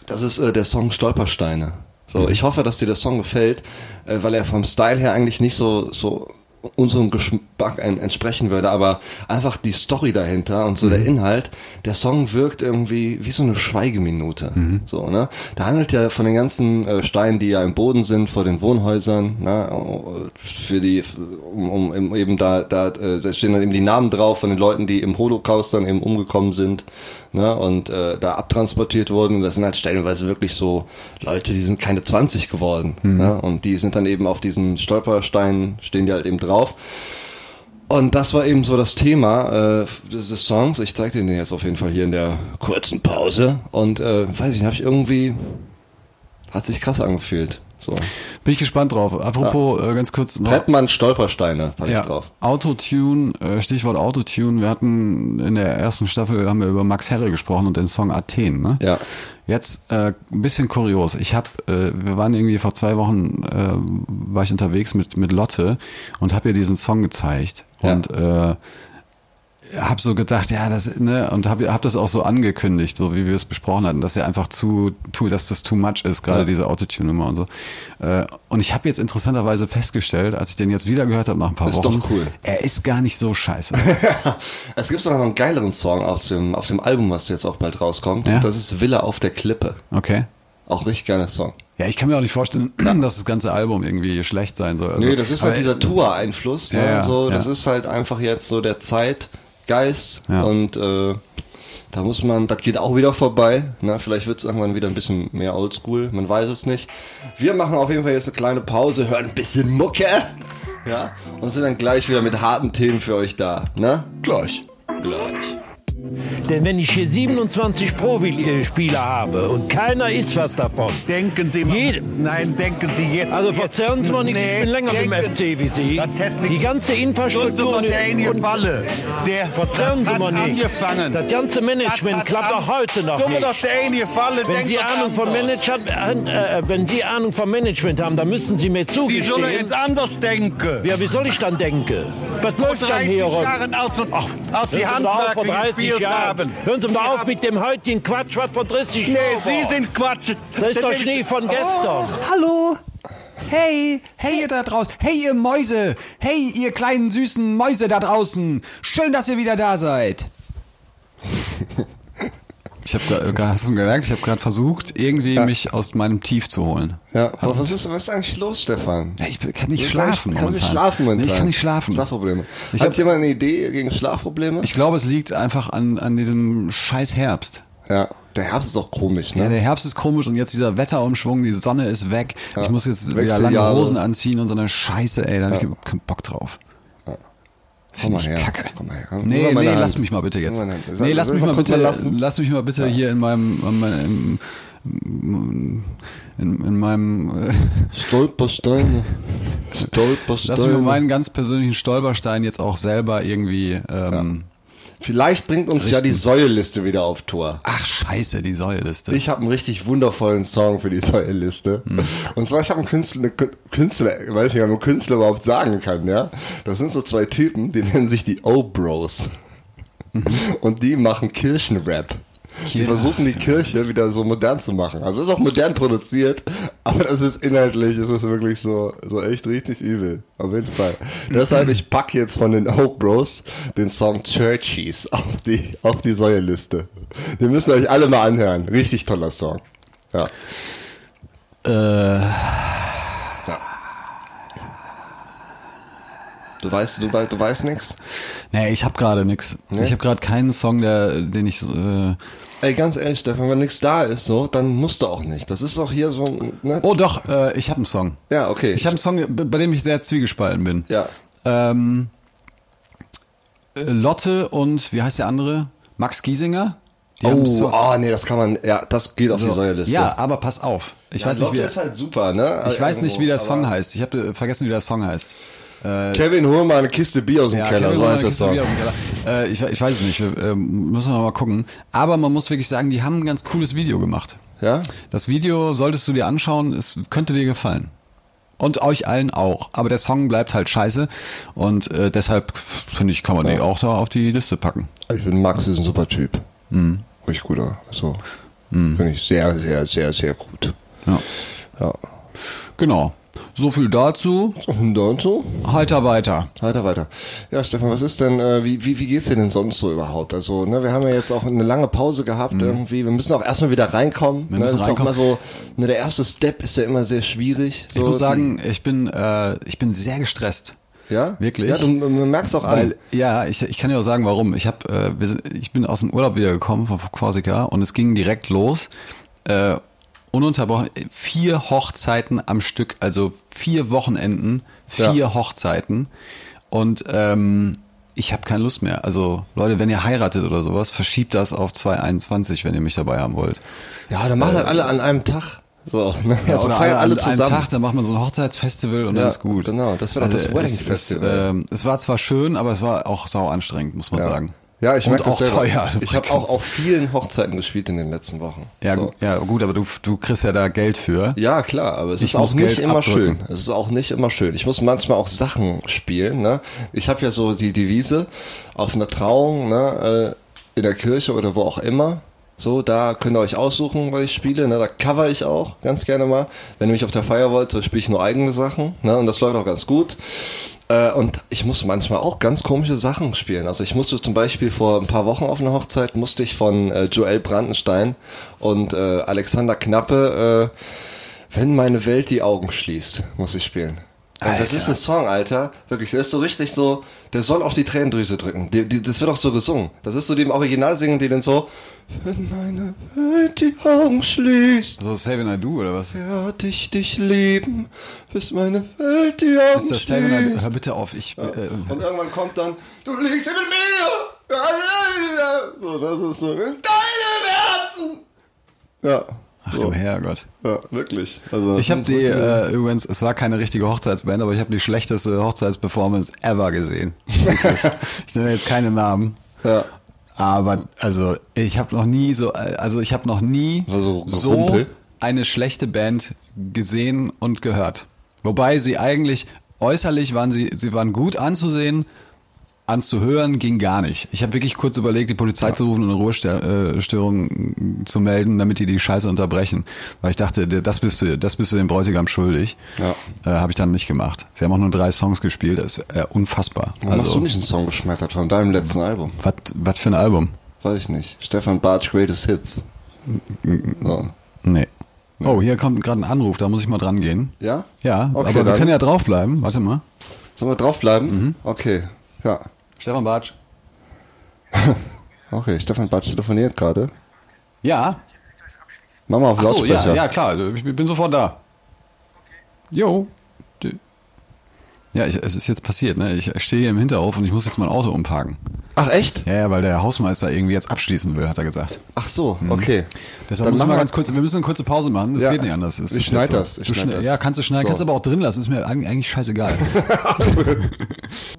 das ist äh, der Song Stolpersteine. So, ich hoffe, dass dir der Song gefällt, äh, weil er vom Style her eigentlich nicht so so unserem Geschmack en- entsprechen würde, aber einfach die Story dahinter und so der Inhalt, der Song wirkt irgendwie wie so eine Schweigeminute. So, ne? Da handelt ja von den ganzen äh, Steinen, die ja im Boden sind, vor den Wohnhäusern, ne? für die, um, um um eben da, da, äh, da stehen dann eben die Namen drauf von den Leuten, die im Holocaust dann eben umgekommen sind, ne? Und äh, da abtransportiert wurden. Und das sind halt stellenweise wirklich so Leute, die sind keine 20 geworden. Ne? Und die sind dann eben auf diesen Stolpersteinen, stehen die halt eben drauf. Und das war eben so das Thema äh, des, Songs. Ich zeige dir den jetzt auf jeden Fall hier in der kurzen Pause. Und äh, weiß ich habe ich irgendwie, hat sich krass angefühlt. So. Bin ich gespannt drauf. Apropos, äh, ganz kurz noch. Trettmann Stolpersteine, ich Ja, drauf. Autotune, äh, Stichwort Autotune. Wir hatten in der ersten Staffel haben wir über Max Herre gesprochen und den Song Athen. Ne? Ja. Jetzt äh, ein bisschen kurios. Ich habe, äh, wir waren irgendwie vor zwei Wochen, äh, war ich unterwegs mit mit Lotte und habe ihr diesen Song gezeigt Ja. und äh, habe so gedacht, ja, das ne und habe hab das auch so angekündigt, so wie wir es besprochen hatten, dass er einfach zu, zu dass das too much ist, gerade Ja. diese Autotune-Nummer und so. Äh, und ich habe jetzt interessanterweise festgestellt, als ich den jetzt wieder gehört habe nach ein paar Ist Wochen, doch cool. er ist gar nicht so scheiße. Es gibt sogar noch einen geileren Song auf dem, auf dem Album, was jetzt auch bald rauskommt. Ja? Das ist Villa auf der Klippe. Okay. Auch richtig geiler Song. Ja, ich kann mir auch nicht vorstellen, dass das ganze Album irgendwie schlecht sein soll. Also, nee, das ist halt dieser Tour-Einfluss. Ne? Ja, so, das ist halt einfach jetzt so der Zeitgeist Ja. und äh, Da muss man, das geht auch wieder vorbei. Na, vielleicht wird es irgendwann wieder ein bisschen mehr oldschool, man weiß es nicht. Wir machen auf jeden Fall jetzt eine kleine Pause, hören ein bisschen Mucke. Ja, und sind dann gleich wieder mit harten Themen für euch da. Ne? Gleich. Gleich. Denn wenn ich hier 27 Profispieler habe und keiner ist was davon. Denken Sie mal. Jede- Nein, denken Sie jetzt. Also verzerren Sie mal nichts, ich bin länger im FC wie Sie. Die ganze Infrastruktur Nur der und Falle. Der verzerren Sie mal nichts. angefangen. Das ganze Management Das klappt auch heute noch doch nicht. der in Falle. Wenn denkt Sie doch Ahnung von anders. Management, äh, wenn Sie Ahnung vom Management haben, dann müssen Sie mir Sie sollen zugestehen. jetzt anders denken. Ja, wie soll ich dann denken? Was läuft dann 30 hier rum? Aus, aus die auf, Handwerker vor 30 gespielt haben. Hören Sie mal Sie auf mit dem heutigen Quatsch, was vor 30 Nee, Sie sind Quatsch. Das ist doch Schnee von gestern. Hallo! Hey, hey ihr da draußen, hey ihr Mäuse, hey ihr kleinen süßen Mäuse da draußen, schön, dass ihr wieder da seid. Ich habe hast du gemerkt, ich habe gerade versucht, irgendwie mich aus meinem Tief zu holen. Ja, aber was ist, was ist eigentlich los, Stefan? Ja, ich kann nicht schlafen kannst nicht momentan. schlafen momentan. Nee, ich kann nicht schlafen. Schlafprobleme. Ich Hat hab- jemand eine Idee gegen Schlafprobleme? Ich glaube, es liegt einfach an, an diesem scheiß Herbst. ja, der Herbst ist auch komisch, ne? Ja, der Herbst ist komisch und jetzt dieser Wetterumschwung, die Sonne ist weg. Ich muss jetzt wieder lange Wechseljahre. Hosen anziehen und so eine Scheiße, ey, da hab ich keinen Bock drauf. Komm mal her. kacke. Komm mal her. Nee, nee, Hand. lass mich mal bitte jetzt. Nee, lass mich ich mal bitte, lassen? lass mich mal bitte hier in meinem, in meinem, in, in meinem, äh, Stolpersteine. Stolpersteine. lass mich mal meinen ganz persönlichen Stolperstein jetzt auch selber irgendwie, ähm, Vielleicht bringt uns ja Richten. die Säuleliste wieder auf Tour. ach scheiße, die Säuleliste. Ich habe einen richtig wundervollen Song für die Säuleliste. Hm. Und zwar, ich habe einen Künstler, Künstler, ich weiß nicht, ob man Künstler überhaupt sagen kann, ja. Das sind so zwei Typen, die nennen sich die O-Bros. Mhm. Und die machen Kirchenrap. Die Kirche- versuchen die Kirche wieder so modern zu machen. Also ist auch modern produziert, aber das ist inhaltlich, ist es wirklich so, so echt richtig übel. Auf jeden Fall. Deshalb, ich pack jetzt von den Oak Bros den Song Churchies auf die, auf die Säuleliste. Den müsst ihr euch alle mal anhören. Richtig toller Song. Ja. Äh, Du weißt, du, weißt, du weißt nix? nee, ich habe gerade nix. Ich habe gerade keinen Song, der, den ich, äh, Ey, ganz ehrlich, Stefan, wenn nichts da ist, so, dann musst du auch nicht. Das ist auch hier so, ne? oh doch, äh, ich habe einen Song. Ja, okay. Ich habe einen Song, bei dem ich sehr zwiegespalten bin. Ja. Ähm, äh, Lotte und, wie heißt der andere? Max Giesinger? Die Oh, so, oh, nee, das kann man, ja, das geht auf die Säuleliste. Ja, aber pass auf. Ich weiß nicht, Lotte wie, ist halt super, ne? ich weiß nicht, wie der Song aber heißt. Ich habe vergessen, wie der Song heißt. Kevin, hol mal eine Kiste Bier aus dem Keller, Kevin so heißt Kiste Song. Äh, ich, ich weiß es nicht, wir, äh, müssen wir mal gucken. Aber man muss wirklich sagen, die haben ein ganz cooles Video gemacht. Ja? Das Video solltest du dir anschauen, es könnte dir gefallen. Und euch allen auch. Aber der Song bleibt halt scheiße. Und äh, deshalb, finde ich, kann man die auch da auf die Liste packen. Ich finde, Max ist ein super Typ. Mhm. Richtig guter. Also, finde ich sehr, sehr, sehr, sehr gut. Ja. Ja. Genau. So viel dazu. Dazu? Heiter weiter. Weiter, weiter. Ja, Stefan, was ist denn, äh, wie, wie, wie geht's dir denn sonst so überhaupt? Also, ne, wir haben ja jetzt auch eine lange Pause gehabt irgendwie. Wir müssen auch erstmal wieder reinkommen. Wir ne? müssen das ist auch reinkommen. immer so, ne, der erste Step ist ja immer sehr schwierig. So, Ich muss sagen, ich bin, äh, ich bin sehr gestresst. ja? Wirklich? Ja, du merkst auch Weil, an. ja, ich, ich kann dir auch sagen, warum. Ich hab, äh, wir ich bin aus dem Urlaub wiedergekommen von Korsika und es ging direkt los. Äh, ununterbrochen, vier Hochzeiten am Stück, also vier Wochenenden, vier Ja. Hochzeiten. Und ähm, ich habe keine Lust mehr. Also Leute, wenn ihr heiratet oder sowas, verschiebt das auf 2021, wenn ihr mich dabei haben wollt. Ja, dann machen halt alle an einem Tag. So, ne? Ja, also oder feiern alle an einem zusammen. Tag, dann macht man so ein Hochzeitsfestival und Ja, dann ist gut. Also genau, das war doch das Wedding es, es, Festival. ähm, es war zwar schön, aber es war auch sau anstrengend, muss man Ja. sagen. Ja, ich merke das auch selber. teuer. Ich habe auch auf vielen Hochzeiten gespielt in den letzten Wochen. Ja, so. ja, gut, aber du, du kriegst ja da Geld für. Ja, klar, aber es Ich ist auch muss nicht Geld immer abdrücken. schön. Es ist auch nicht immer schön. Ich muss manchmal auch Sachen spielen. Ne? Ich habe ja so die Devise auf einer Trauung, ne, äh, in der Kirche oder wo auch immer. So, da könnt ihr euch aussuchen, was ich spiele. Ne? Da cover ich auch ganz gerne mal. Wenn ihr mich auf der Feier wollt, so spiele ich nur eigene Sachen. Ne? Und das läuft auch ganz gut. Äh, und ich muss manchmal auch ganz komische Sachen spielen. Also ich musste zum Beispiel vor ein paar Wochen auf einer Hochzeit, musste ich von äh, Joel Brandenstein und äh, Alexander Knappe äh, wenn meine Welt die Augen schließt, muss ich spielen. Alter. Das ist ein Song, Alter. Wirklich, der ist so richtig so, der soll auf die Tränendrüse drücken. Die, die, das wird auch so gesungen. Das ist so die im Original singen, die dann so, wenn meine Welt die Augen schließt. So Saving I Do oder was? Werd ich dich lieben, bis meine Welt die Augen Ist das schließt. Saving I Do? Hör bitte auf, ich. Äh, Und irgendwann kommt dann, du liegst mit mir. So, das ist so, in deinem Herzen. Ja. Ach du Herrgott. Ja, wirklich. Also, Ich habe die, äh, übrigens, es war keine richtige Hochzeitsband, aber ich habe die schlechteste Hochzeitsperformance ever gesehen. Ich nenne jetzt keine Namen. Ja. Aber, also, ich habe noch nie so, also ich habe noch nie Also, so eine schlechte Band gesehen und gehört. Wobei sie eigentlich, äußerlich waren sie, sie waren gut anzusehen, anzuhören ging gar nicht. Ich habe wirklich kurz überlegt, die Polizei zu rufen und eine Ruhestörung zu melden, damit die die Scheiße unterbrechen. Weil ich dachte, das bist du, das bist du dem Bräutigam schuldig. Ja. Äh, habe ich dann nicht gemacht. Sie haben auch nur drei Songs gespielt, das ist äh, unfassbar. Warum hast du Also, nicht einen Song geschmettert von deinem letzten Album? was was für ein Album? Weiß ich nicht. Stefan Bartsch Greatest Hits. So. Nee. Oh, hier kommt gerade ein Anruf, da muss ich mal dran gehen. Ja? Ja, Okay, aber wir dann. können ja draufbleiben. Warte mal. Sollen wir draufbleiben? Mhm. Okay. Ja. Stefan Bartsch. Okay, Stefan Bartsch telefoniert gerade. Ja. Mach mal auf Ach so, Lautsprecher. ja, ja, klar. Ich bin sofort da. Jo. Ja, ich, es ist jetzt passiert, ne? Ich stehe hier im Hinterhof und ich muss jetzt mein Auto umparken. Ach, echt? Ja, ja, weil der Hausmeister irgendwie jetzt abschließen will, hat er gesagt. Ach so, okay. Deshalb Dann müssen wir ganz kurz, wir müssen eine kurze Pause machen. Das Ja. geht nicht anders. Es Ich ist schneid jetzt das, ich Du schneid das. Ja, kannst du schneiden, So. kannst aber auch drin lassen. Ist mir eig- eigentlich scheißegal.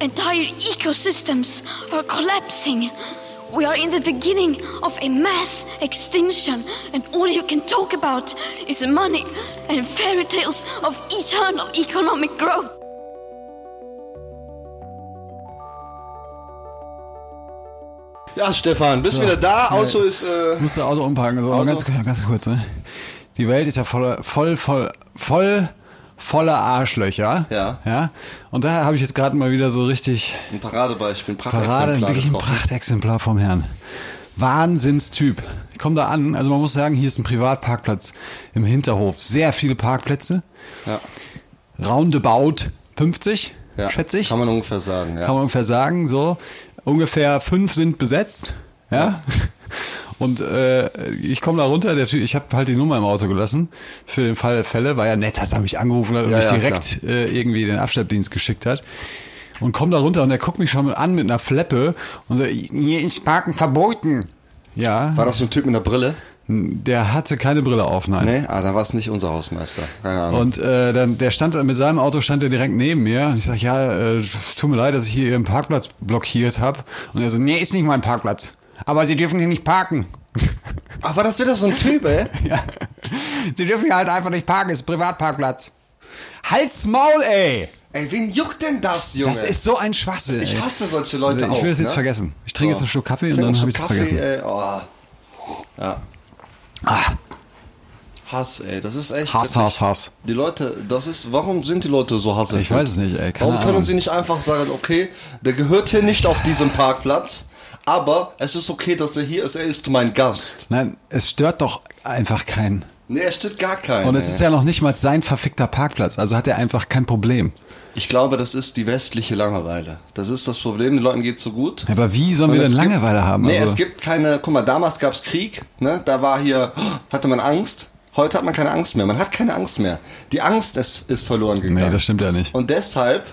Entire ecosystems are collapsing. We are in the beginning of a mass extinction, and all you can talk about is money and fairy tales of eternal economic growth. Ja, Stefan, bist wieder da. Auto ist. Äh, Ich muss Auto umparken. So, Auto? Ganz, ganz kurz, ne? Die Welt ist ja voll, voll, voll, voll, voller Arschlöcher. Ja. Ja. Und da habe ich jetzt gerade mal wieder so richtig ein Paradebeispiel, ein Parade, Prachtexemplar wirklich ein. Prachtexemplar vom Herrn. Wahnsinnstyp. Ich komme da an, also man muss sagen, hier ist ein Privatparkplatz im Hinterhof. Sehr viele Parkplätze. Ja. Roundabout 50, Ja. schätze ich. Kann man ungefähr sagen, ja. Kann man ungefähr sagen, so. Ungefähr fünf sind besetzt. Ja. Und äh, ich komme da runter, der Typ, ich habe halt die Nummer im Auto gelassen für den Fall der Fälle, war ja nett, dass er mich angerufen hat und Ja, mich ja, direkt äh, irgendwie den Abschleppdienst geschickt hat. Und komm da runter und der guckt mich schon an mit einer Fleppe und so, hier ins Parken verboten. Ja, War das so ein Typ mit einer Brille? der hatte keine Brille auf, nein. Nee, ah, da war es nicht unser Hausmeister. Keine Ahnung. Und äh, dann der stand mit seinem Auto stand er direkt neben mir und ich sag ja, äh, tut mir leid, dass ich hier Ihren Parkplatz blockiert habe und er so nee, ist nicht mein Parkplatz. Aber Sie dürfen hier nicht parken. Ach, war das wieder so ein Typ, ey? ja. Sie dürfen hier halt einfach nicht parken, ist Privatparkplatz. Halt's Maul, ey. Ey, wen juckt denn das, Junge? Das ist so ein Schwachsinn. ich ey. hasse solche Leute ich auch. will das jetzt ne? vergessen. Ich trinke jetzt einen Schluck Kaffee und dann habe ich Kaffee, vergessen. Ey, oh. Ja. Hass, ey, das ist echt. Ah. Hass, Hass, Hass. Die Leute, das ist, warum sind die Leute so hassig? Ich weiß es nicht, ey. Keine Warum können Ahnung. sie nicht einfach sagen, okay, der gehört hier nicht auf diesem Parkplatz, aber es ist okay, dass er hier ist, er ist mein Gast. Nein, es stört doch einfach keinen. Nee, er stört gar keinen. Und es ist ja noch nicht mal sein verfickter Parkplatz, also hat er einfach kein Problem. Ich glaube, das ist die westliche Langeweile. Das ist das Problem, den Leuten geht's so gut. Aber wie sollen Und wir denn es gibt- Langeweile haben? Nee, also, es gibt keine, guck mal, damals gab's Krieg, ne? Da war hier, hatte man Angst. Heute hat man keine Angst mehr. Man hat keine Angst mehr. Die Angst ist, ist verloren gegangen. Nee, das stimmt ja nicht. Und deshalb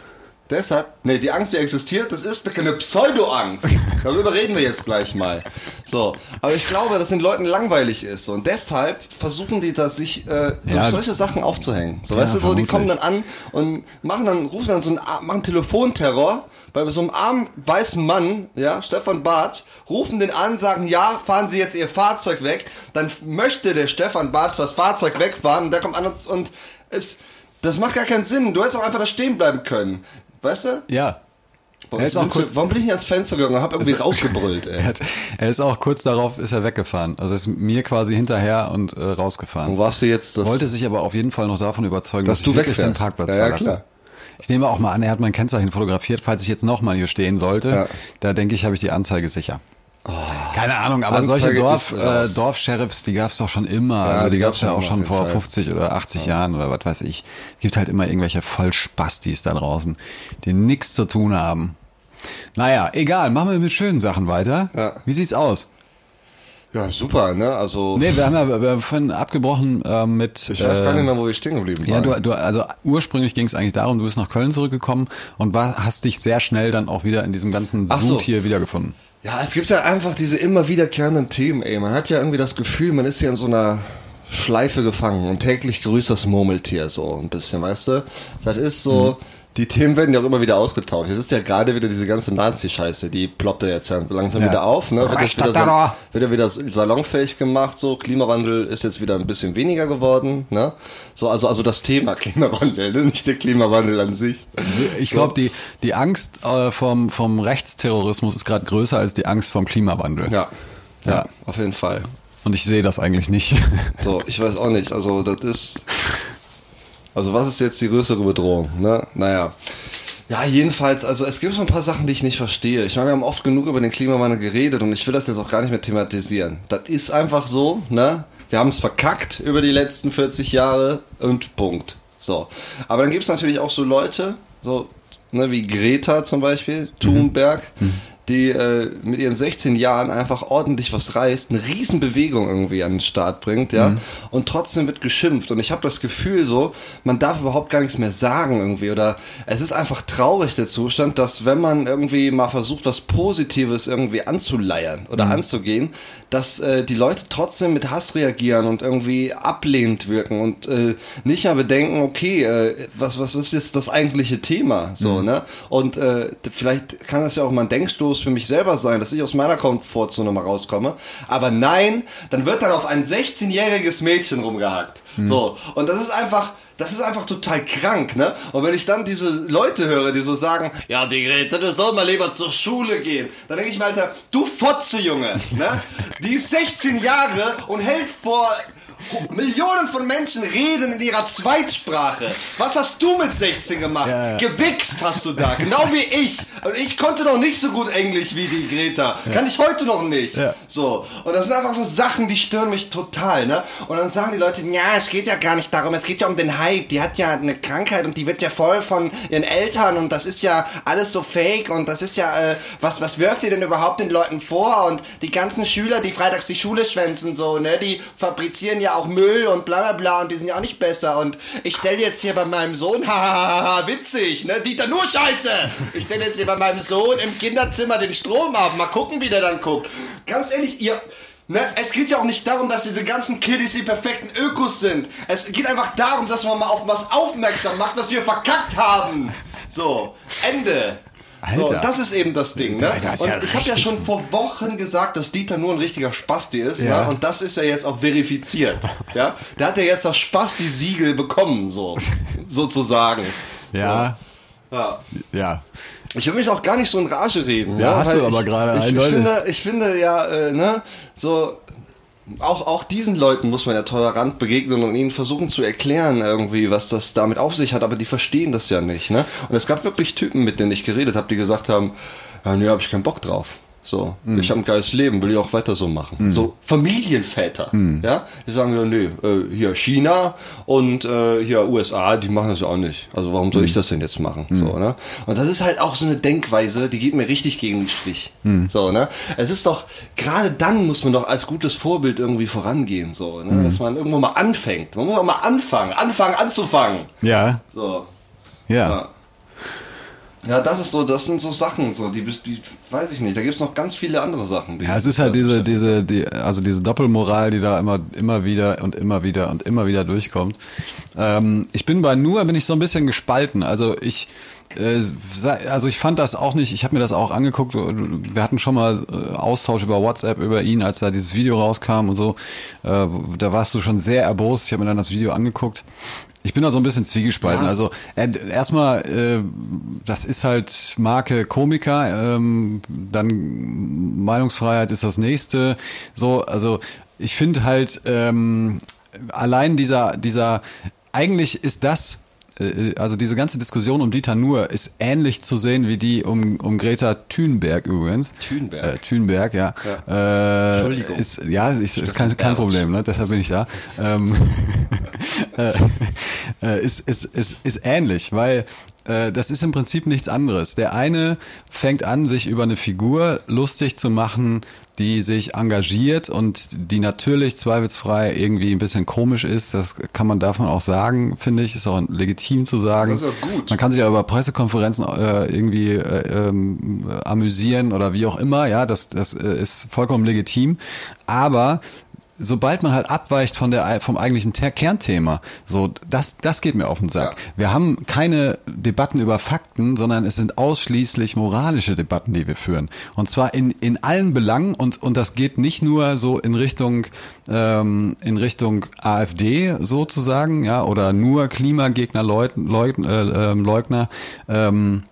Deshalb, nee, die Angst, die existiert, das ist eine Pseudo-Angst. Darüber reden wir jetzt gleich mal. So, aber ich glaube, dass den Leuten langweilig ist. Und deshalb versuchen die da sich äh, durch Ja. solche Sachen aufzuhängen. So, Ja, weißt du, so, die kommen dann an und machen dann, rufen dann so einen, machen Telefonterror bei so einem armen weißen Mann, ja, Stefan Barth, rufen den an, sagen, ja, fahren Sie jetzt Ihr Fahrzeug weg. Dann möchte der Stefan Barth das Fahrzeug wegfahren und der kommt an und, und es, das macht gar keinen Sinn. Du hättest auch einfach da stehen bleiben können. Weißt du? Ja. Er ist auch Warum bin ich- kurz- Warum bin ich nicht ans Fenster gegangen und hab irgendwie Also- rausgebrüllt, Er, ey? er ist auch kurz darauf ist er weggefahren. Also ist mir quasi hinterher und äh, rausgefahren. Wo warst du jetzt das? Wollte sich aber auf jeden Fall noch davon überzeugen, Dass dass, du ich wirklich den wegfährst. Parkplatz Ja, ja, verlasse. klar. Ich nehme auch mal an, er hat mein Kennzeichen fotografiert, falls ich jetzt nochmal hier stehen sollte. Ja. Da denke ich, habe ich die Anzeige sicher. Keine Ahnung, aber Anzeige solche Dorf, äh. Dorfsheriffs, die gab es doch schon immer. Ja, also die die gab gab's es ja auch schon vor Fall. 50 oder 80 Jahren oder was weiß ich. Es gibt halt immer irgendwelche Vollspastis da draußen, die nichts zu tun haben. Naja, egal, machen wir mit schönen Sachen weiter. Ja. Wie sieht's aus? Ja, super, ne? Also, Nee, wir haben ja wir haben vorhin abgebrochen äh, mit. ich weiß äh, gar nicht mehr, wo wir stehen geblieben Ja, waren. du, du, also ursprünglich ging es eigentlich darum, du bist nach Köln zurückgekommen und war, hast dich sehr schnell dann auch wieder in diesem ganzen Ach so. Sud hier wiedergefunden. Ja, es gibt ja einfach diese immer wiederkehrenden Themen, ey. Man hat ja irgendwie das Gefühl, man ist hier in so einer Schleife gefangen und täglich grüßt das Murmeltier so ein bisschen, weißt du? Das ist so, die Themen werden ja auch immer wieder ausgetauscht. Es ist ja gerade wieder diese ganze Nazi-Scheiße, die ploppt ja jetzt ja langsam Ja. wieder auf, ne? Wird jetzt wieder, sal wird ja wieder salonfähig gemacht, so. Klimawandel ist jetzt wieder ein bisschen weniger geworden, ne? So, also, also das Thema Klimawandel, ne? nicht der Klimawandel an sich. Ich glaube, die, die Angst äh, vom, vom Rechtsterrorismus ist gerade größer als die Angst vom Klimawandel. Ja. Ja. Ja, auf jeden Fall. Und ich sehe das eigentlich nicht. So, ich weiß auch nicht. Also, das ist. Also, was ist jetzt die größere Bedrohung? Ne? Naja. Ja, jedenfalls, also es gibt so ein paar Sachen, die ich nicht verstehe. Ich meine, wir haben oft genug über den Klimawandel geredet und ich will das jetzt auch gar nicht mehr thematisieren. Das ist einfach so, ne? Wir haben es verkackt über die letzten 40 Jahre und Punkt. So. Aber dann gibt es natürlich auch so Leute, so, ne, wie Greta zum Beispiel, Thunberg, die äh, mit ihren 16 Jahren einfach ordentlich was reißt, eine Riesenbewegung irgendwie an den Start bringt, ja, und trotzdem wird geschimpft. Und ich habe das Gefühl so, man darf überhaupt gar nichts mehr sagen irgendwie. Oder es ist einfach traurig der Zustand, dass wenn man irgendwie mal versucht, was Positives irgendwie anzuleiern oder anzugehen, dass äh, die Leute trotzdem mit Hass reagieren und irgendwie ablehnend wirken und äh, nicht mehr bedenken, okay, äh, was, was ist jetzt das eigentliche Thema? So, ne? Und äh, vielleicht kann das ja auch mal ein Denkstoß für mich selber sein, dass ich aus meiner Komfortzone mal rauskomme. Aber nein, dann wird dann auf ein 16-jähriges Mädchen rumgehackt. So, und das ist einfach. Das ist einfach total krank, ne? Und wenn ich dann diese Leute höre, die so sagen, ja, die Greta, du soll mal lieber zur Schule gehen, dann denke ich mir, Alter, du Fotze, Junge, ne? Die ist 16 Jahre und hält vor Millionen von Menschen reden in ihrer Zweitsprache. Was hast du mit 16 gemacht? Ja, ja. Gewichst hast du da, genau wie ich. Und ich konnte noch nicht so gut Englisch wie die Greta. Kann ich heute noch nicht. Ja. So. Und das sind einfach so Sachen, die stören mich total, ne? Und dann sagen die Leute, ja, es geht ja gar nicht darum, es geht ja um den Hype. Die hat ja eine Krankheit und die wird ja voll von ihren Eltern und das ist ja alles so fake und das ist ja, äh, was, was wirft sie denn überhaupt den Leuten vor? Und die ganzen Schüler, die freitags die Schule schwänzen, so, ne, die fabrizieren ja auch Müll und bla bla bla und die sind ja auch nicht besser. Und ich stelle jetzt hier bei meinem Sohn, hahaha, witzig, ne, Dieter, nur Scheiße! Ich stelle jetzt hier bei meinem Sohn im Kinderzimmer den Strom ab, mal gucken, wie der dann guckt. Ganz ehrlich, ihr, Ne, es geht ja auch nicht darum, dass diese ganzen Kiddies die perfekten Ökos sind. Es geht einfach darum, dass man mal auf was aufmerksam macht, was wir verkackt haben. So, Ende. So, Alter. das ist eben das Ding. Ne? Alter, das ja ich habe ja schon vor Wochen gesagt, dass Dieter nur ein richtiger Spasti ist. Ja. Ne? Und das ist ja jetzt auch verifiziert. ja? Der hat ja jetzt das Spasti-Siegel bekommen, so sozusagen. Ja, Ja. ja. Ich will mich auch gar nicht so in Rage reden. Ja, ne? hast Weil du aber ich, gerade ich, ich finde, ich finde ja, äh, ne, so auch, auch diesen Leuten muss man ja tolerant begegnen und ihnen versuchen zu erklären irgendwie, was das damit auf sich hat, aber die verstehen das ja nicht, ne? Und es gab wirklich Typen, mit denen ich geredet habe, die gesagt haben, ja, nee, hab ich keinen Bock drauf. So, Mhm. ich habe ein geiles Leben, will ich auch weiter so machen. So Familienväter, Mhm. ja, die sagen ja, nee, äh, hier China und äh, hier USA, die machen das ja auch nicht. Also warum Mhm. soll ich das denn jetzt machen? So, ne? Und das ist halt auch so eine Denkweise, die geht mir richtig gegen den Strich. Mhm. So, ne? Es ist doch gerade dann muss man doch als gutes Vorbild irgendwie vorangehen, so, ne? Mhm. Dass man irgendwo mal anfängt. Man muss auch mal anfangen, anfangen, anzufangen. Ja, So, ja. ja. Ja, das ist so, das sind so Sachen, so, die, die weiß ich nicht. Da gibt es noch ganz viele andere Sachen. Ja, es ist halt diese, diese, die, also diese Doppelmoral, die da immer, immer wieder und immer wieder und immer wieder durchkommt. Ähm, ich bin bei Nur, bin ich so ein bisschen gespalten. Also ich, äh, also ich fand das auch nicht, ich habe mir das auch angeguckt, wir hatten schon mal äh, Austausch über WhatsApp über ihn, als da dieses Video rauskam und so. Äh, da warst du schon sehr erbost, ich habe mir dann das Video angeguckt. Ich bin da so ein bisschen zwiegespalten. Also äh, erstmal, äh, das ist halt Marke Komiker, ähm, dann Meinungsfreiheit ist das nächste. So, also ich finde halt ähm, allein dieser dieser eigentlich ist das also diese ganze Diskussion um Dieter Nuhr ist ähnlich zu sehen wie die um, um Greta Thunberg übrigens. Thunberg. Äh, Thunberg, ja. Äh, Entschuldigung. Ist, ja, ich, ist kein, kein Problem, ne? deshalb bin ich da. Ähm, äh, äh, ist, ist, ist, ist ähnlich, weil äh, das ist im Prinzip nichts anderes. Der eine fängt an, sich über eine Figur lustig zu machen, die sich engagiert und die natürlich zweifelsfrei irgendwie ein bisschen komisch ist. Das kann man davon auch sagen, finde ich. Ist auch legitim zu sagen. Das ist ja gut. Man kann sich ja über Pressekonferenzen äh, irgendwie äh, ähm, amüsieren oder wie auch immer. Ja, das, das äh, ist vollkommen legitim. Aber sobald man halt abweicht von der vom eigentlichen Ter Kernthema, so das das geht mir auf den Sack. Ja. Wir haben keine Debatten über Fakten, sondern es sind ausschließlich moralische Debatten, die wir führen. Und zwar in in allen Belangen und und das geht nicht nur so in Richtung ähm, in Richtung AfD sozusagen, ja oder nur Klimagegner Leugn, Leugn, äh, ähm, Leugner. Ähm,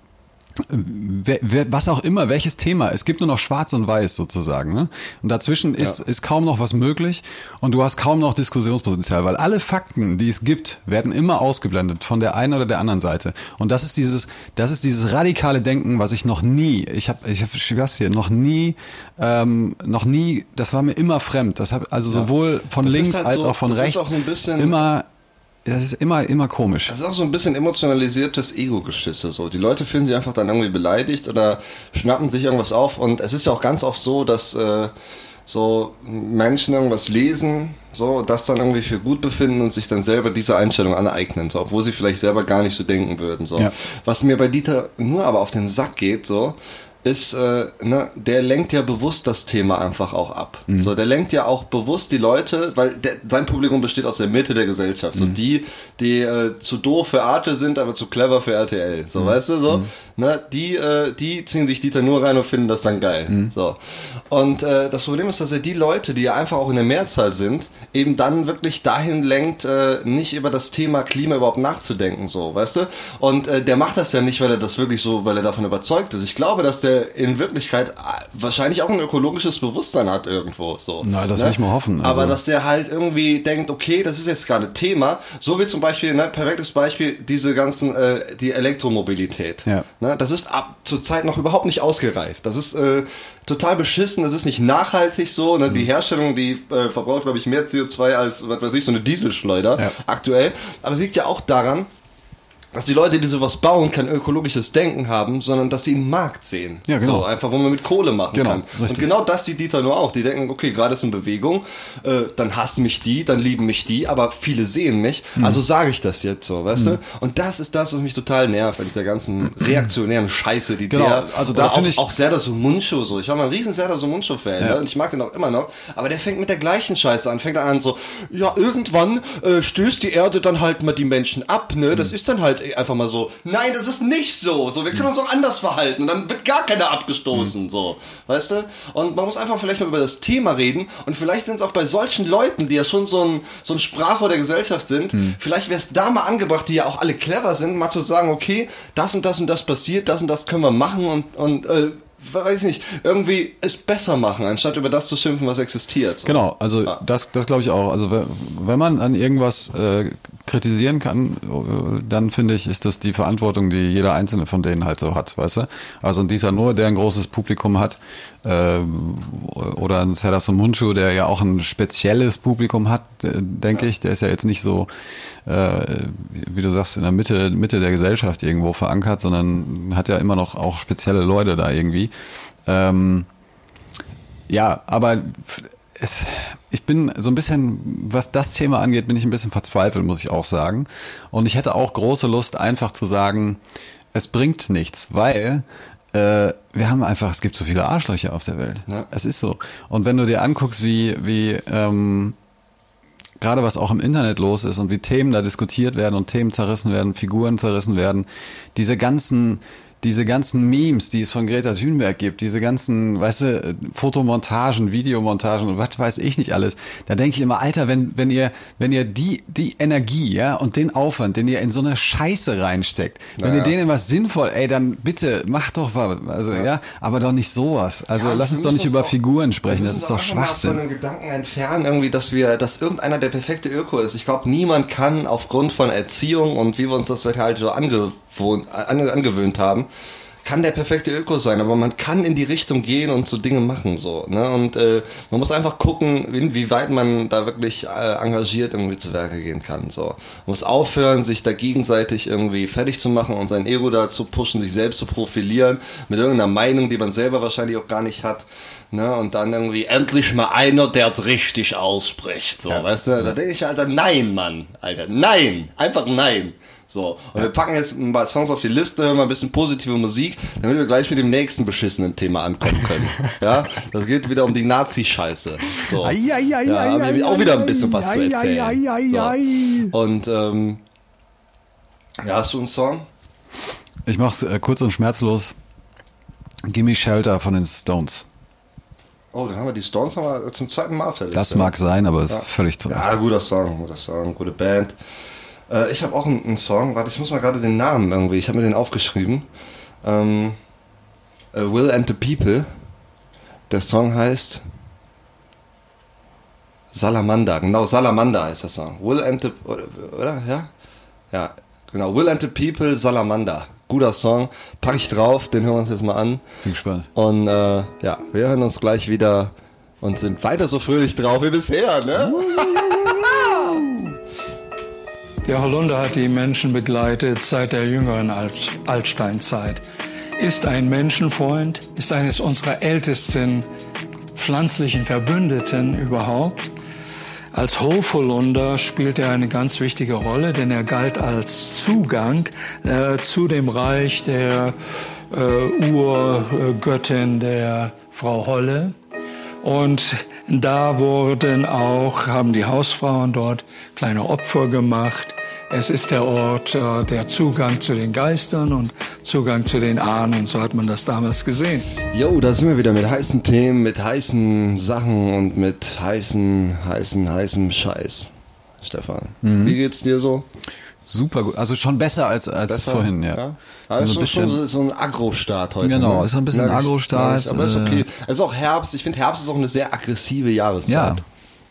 wer, wer, was auch immer, welches Thema. Es gibt nur noch Schwarz und Weiß sozusagen. Ne? Und dazwischen ist, ist kaum noch was möglich und du hast kaum noch Diskussionspotenzial, weil alle Fakten, die es gibt, werden immer ausgeblendet von der einen oder der anderen Seite. Und das ist dieses, das ist dieses radikale Denken, was ich noch nie, ich habe, ich habe, hier, noch nie, ähm, noch nie, das war mir immer fremd. Das hab, also sowohl von Das links halt als so- auch von das ist rechts auch ein bisschen- immer, das ist immer, immer komisch. Das ist auch so ein bisschen emotionalisiertes Ego-Geschisse. So. Die Leute fühlen sich einfach dann irgendwie beleidigt oder schnappen sich irgendwas auf. Und es ist ja auch ganz oft so, dass äh, so Menschen irgendwas lesen, so das dann irgendwie für gut befinden und sich dann selber diese Einstellung aneignen, so, obwohl sie vielleicht selber gar nicht so denken würden. So. Ja. Was mir bei Dieter nur aber auf den Sack geht, so, ist, äh, ne, der lenkt ja bewusst das Thema einfach auch ab. So, der lenkt ja auch bewusst die Leute, weil der, sein Publikum besteht aus der Mitte der Gesellschaft. So die, die äh, zu doof für Arte sind, aber zu clever für RTL. So, weißt du, so, ne, die, äh, die ziehen sich Dieter nur rein und finden das dann geil. So. Und äh, das Problem ist, dass er die Leute, die ja einfach auch in der Mehrzahl sind, eben dann wirklich dahin lenkt, äh, nicht über das Thema Klima überhaupt nachzudenken, so, weißt du? Und äh, der macht das ja nicht, weil er das wirklich so, weil er davon überzeugt ist. Ich glaube, dass der in Wirklichkeit äh, wahrscheinlich auch ein ökologisches Bewusstsein hat irgendwo, so. Na, das will ich mal hoffen, also- Aber dass der halt irgendwie denkt, okay, das ist jetzt gerade Thema, so wie zum Beispiel, ne, perfektes Beispiel, diese ganzen, äh, die Elektromobilität. Ja. Ne, das ist ab zur Zeit noch überhaupt nicht ausgereift. Das ist äh, total beschissen, das ist nicht nachhaltig so. Ne? Mhm. Die Herstellung, die äh, verbraucht, glaube ich, mehr CO2 als, was weiß ich, so eine Dieselschleuder Ja. aktuell. Aber es liegt ja auch daran, dass die Leute, die sowas bauen, kein ökologisches Denken haben, sondern dass sie einen Markt sehen. Ja, genau. So, einfach, wo man mit Kohle machen Genau, kann. Und richtig. genau das sieht Dieter nur auch. Die denken, okay, gerade ist in Bewegung, äh, dann hassen mich die, dann lieben mich die, aber viele sehen mich, Mhm. also sage ich das jetzt so, weißt du? Und das ist das, was mich total nervt an dieser ganzen reaktionären Scheiße, die Genau, der, also da finde auch, ich- auch Serdar Sumunchu so. Ich war mal ein riesen Serdar Sumunchu-Fan Ja. ne? und ich mag den auch immer noch, aber der fängt mit der gleichen Scheiße an, fängt an so, ja, irgendwann äh, stößt die Erde dann halt mal die Menschen ab, ne? Mhm. Das ist dann halt einfach mal so. Nein, das ist nicht so. So, wir können uns auch anders verhalten und dann wird gar keiner abgestoßen, Mhm. so. Weißt du? Und man muss einfach vielleicht mal über das Thema reden und vielleicht sind es auch bei solchen Leuten, die ja schon so ein, so ein Sprachrohr der Gesellschaft sind, Mhm. vielleicht wäre es da mal angebracht, die ja auch alle clever sind, mal zu sagen, okay, das und das und das passiert, das und das können wir machen und, und äh, weiß ich nicht, irgendwie es besser machen, anstatt über das zu schimpfen, was existiert. So. Genau, also das, das glaube ich auch. Also we- wenn man an irgendwas äh, kritisieren kann, dann finde ich, ist das die Verantwortung, die jeder einzelne von denen halt so hat, weißt du? Also ein Dieter Nuhr, der ein großes Publikum hat, oder ein Serdar Munchu, der ja auch ein spezielles Publikum hat, äh, denke ich. Der ist ja jetzt nicht so, äh, wie du sagst, in der Mitte, Mitte der Gesellschaft irgendwo verankert, sondern hat ja immer noch auch spezielle Leute da irgendwie. Ähm, ja, aber es, ich bin so ein bisschen, was das Thema angeht, bin ich ein bisschen verzweifelt, muss ich auch sagen. Und ich hätte auch große Lust, einfach zu sagen, Es bringt nichts, weil äh, wir haben einfach, es gibt so viele Arschlöcher auf der Welt. Ja. Es ist so. Und wenn du dir anguckst, wie, wie ähm, gerade was auch im Internet los ist und wie Themen da diskutiert werden und Themen zerrissen werden, Figuren zerrissen werden, diese ganzen diese ganzen Memes, die es von Greta Thunberg gibt, diese ganzen, weißt du, Fotomontagen, Videomontagen und was weiß ich nicht alles, da denke ich immer, Alter, wenn, wenn ihr, wenn ihr die, die Energie, ja, und den Aufwand, den ihr in so eine Scheiße reinsteckt, wenn ihr Naja. denen was sinnvoll, ey, dann bitte, macht doch was, also, ja, aber doch nicht sowas. Also, Ja, lass uns doch nicht über auch- Figuren sprechen, das ist doch einfach mal Von Schwachsinn. einem Gedanken entfernen, irgendwie, dass wir, dass irgendeiner der perfekte Öko ist. Ich glaube, niemand kann aufgrund von Erziehung und wie wir uns das halt so ange, angewöhnt haben, kann der perfekte Öko sein, aber man kann in die Richtung gehen und so Dinge machen so. Ne? Und äh, man muss einfach gucken, inwieweit man da wirklich äh, engagiert irgendwie zu Werke gehen kann. So. Man muss aufhören, sich da gegenseitig irgendwie fertig zu machen und sein Ego da zu pushen, sich selbst zu profilieren mit irgendeiner Meinung, die man selber wahrscheinlich auch gar nicht hat. Ne, und dann irgendwie endlich mal einer, der es richtig ausspricht. So, weißt du? Da denke ich, Alter, nein, Mann. Alter, nein. Einfach nein. So. Und wir packen jetzt ein paar Songs auf die Liste, hören mal ein bisschen positive Musik, damit wir gleich mit dem nächsten beschissenen Thema ankommen können. ja? Das geht wieder um die Nazi-Scheiße. So. Ai, ai, ai, ja, ai, haben ai, wir auch wieder ein bisschen was ai, zu ai, erzählen. ai, ai, so. ai. Und, ähm, ja, hast du einen Song? Ich mach's äh, kurz und schmerzlos. Gimme Shelter von den Stones. Oh, dann haben wir die Stones haben wir zum zweiten Mal Liste. Das mag sein, aber ist völlig zu Recht. Ja, guter Song, guter Song, gute Band. Äh, ich habe auch einen, einen Song, warte, ich muss mal gerade den Namen irgendwie, ich habe mir den aufgeschrieben. Ähm, äh, Will and the People. Der Song heißt Salamander, genau, Salamander heißt der Song. Will and the, oder, oder? Ja? Ja, genau, Will and the People, Salamander. Guter Song, packe ich drauf, den hören wir uns jetzt mal an. Bin gespannt. Und äh, ja, wir hören uns gleich wieder und sind weiter so fröhlich drauf wie bisher, ne? Der Holunder hat die Menschen begleitet seit der jüngeren Alt Altsteinzeit. Ist ein Menschenfreund, ist eines unserer ältesten pflanzlichen Verbündeten überhaupt. Als Hofholunder spielt er eine ganz wichtige Rolle, denn er galt als Zugang äh, zu dem Reich der äh, Urgöttin der Frau Holle. Und da wurden auch, haben die Hausfrauen dort kleine Opfer gemacht. Es ist der Ort äh, der Zugang zu den Geistern und Zugang zu den Ahnen. So hat man das damals gesehen. Jo, da sind wir wieder mit heißen Themen, mit heißen Sachen und mit heißen, heißen, heißem Scheiß. Stefan, wie geht's dir so? Super gut. Also schon besser als, als Besser? vorhin, ja. ja? Also Also ein schon bisschen, so, so ein Agro-Start heute. Genau, ne? ist ein bisschen Agro-Start, Aber ist äh, okay. Es ist auch Herbst. Ich finde, Herbst ist auch eine sehr aggressive Jahreszeit. ja.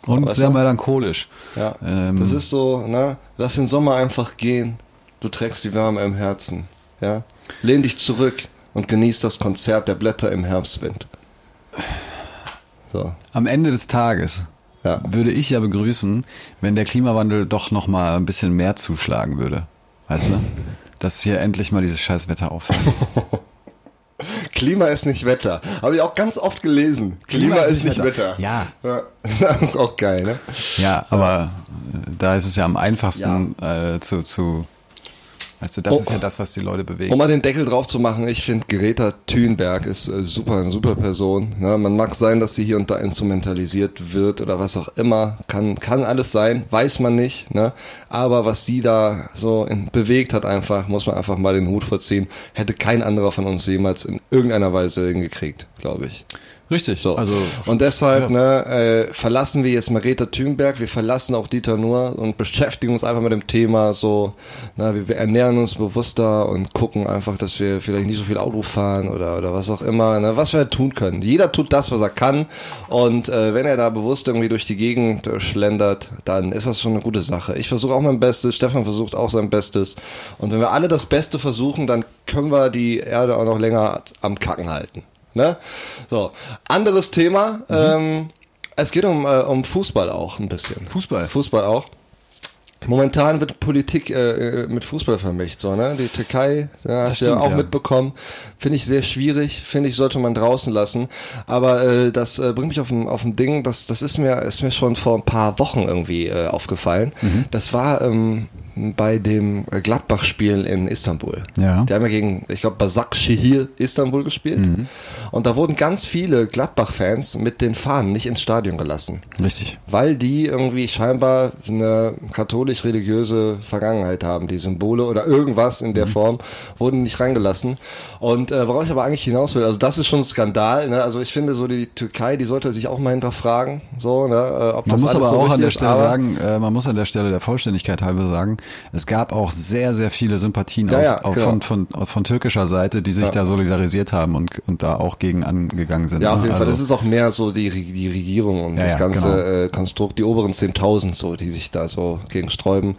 Und Weißt sehr du? melancholisch. Ja, Ähm, das ist so, ne? Lass den Sommer einfach gehen. Du trägst die Wärme im Herzen. Ja? Lehn dich zurück und genieß das Konzert der Blätter im Herbstwind. So. Am Ende des Tages Ja. würde ich ja begrüßen, wenn der Klimawandel doch noch mal ein bisschen mehr zuschlagen würde. Weißt du? Dass hier endlich mal dieses scheiß Wetter aufhört. Klima ist nicht Wetter. Habe ich auch ganz oft gelesen. Klima, ist, nicht Wetter. Ja. ja. auch geil, ne? Ja, aber äh, da ist es ja am einfachsten äh, zu, zu, weißt du, das Oh. ist ja das, was die Leute bewegt. Um mal den Deckel drauf zu machen, ich finde Greta Thunberg ist äh, super, eine super Person. Ne? Man mag sein, dass sie hier und da instrumentalisiert wird oder was auch immer. Kann, kann alles sein, weiß man nicht. Ne? Aber was sie da so in, bewegt hat einfach, muss man einfach mal den Hut vorziehen. Hätte kein anderer von uns jemals in irgendeiner Weise hingekriegt, glaube ich. Richtig, So. also und deshalb ja. ne, äh, verlassen wir jetzt mal Greta Thunberg, wir verlassen auch Dieter Nuhr und beschäftigen uns einfach mit dem Thema so, na, wir, wir ernähren uns bewusster und gucken einfach, dass wir vielleicht nicht so viel Auto fahren oder, oder was auch immer, ne, was wir tun können. Jeder tut das, was er kann und äh, wenn er da bewusst irgendwie durch die Gegend äh, schlendert, dann ist das schon eine gute Sache. Ich versuche auch mein Bestes, Stefan versucht auch sein Bestes und wenn wir alle das Beste versuchen, dann können wir die Erde auch noch länger am Kacken halten. Ne? So, anderes Thema. Ähm, es geht um, äh, um Fußball auch ein bisschen. Fußball. Fußball auch. Momentan wird Politik äh, äh, mit Fußball vermischt, so, ne? Die Türkei, ja, hast du ja auch ja. mitbekommen. Finde ich sehr schwierig, finde ich, sollte man draußen lassen. Aber äh, das äh, bringt mich auf ein, auf ein Ding, das, das ist mir, ist mir schon vor ein paar Wochen irgendwie äh, aufgefallen. Mhm. Das war ähm, bei dem Gladbach-Spiel in Istanbul. Ja. Die haben ja gegen, ich glaube, Başakşehir Istanbul gespielt. Mhm. Und da wurden ganz viele Gladbach-Fans mit den Fahnen nicht ins Stadion gelassen. Richtig. Weil die irgendwie scheinbar eine katholisch-religiöse Vergangenheit haben. Die Symbole oder irgendwas in der Mhm. Form wurden nicht reingelassen. Und äh, worauf ich aber eigentlich hinaus will, also das ist schon ein Skandal. Ne? Also ich finde so die Türkei, die sollte sich auch mal hinterfragen. So, ne? äh, ob Man muss aber so auch an der Stelle sagen, äh, man muss an der Stelle der Vollständigkeit halber sagen, es gab auch sehr, sehr viele Sympathien Ja, aus, ja, auch genau. von, von, von türkischer Seite, die sich Ja. da solidarisiert haben und, und da auch gegen angegangen sind. Ja, auf ne? jeden Fall. Also- Das ist auch mehr so die, die Regierung und das ganze genau. äh, Konstrukt, die oberen 10.000, so, die sich da so gegen sträuben.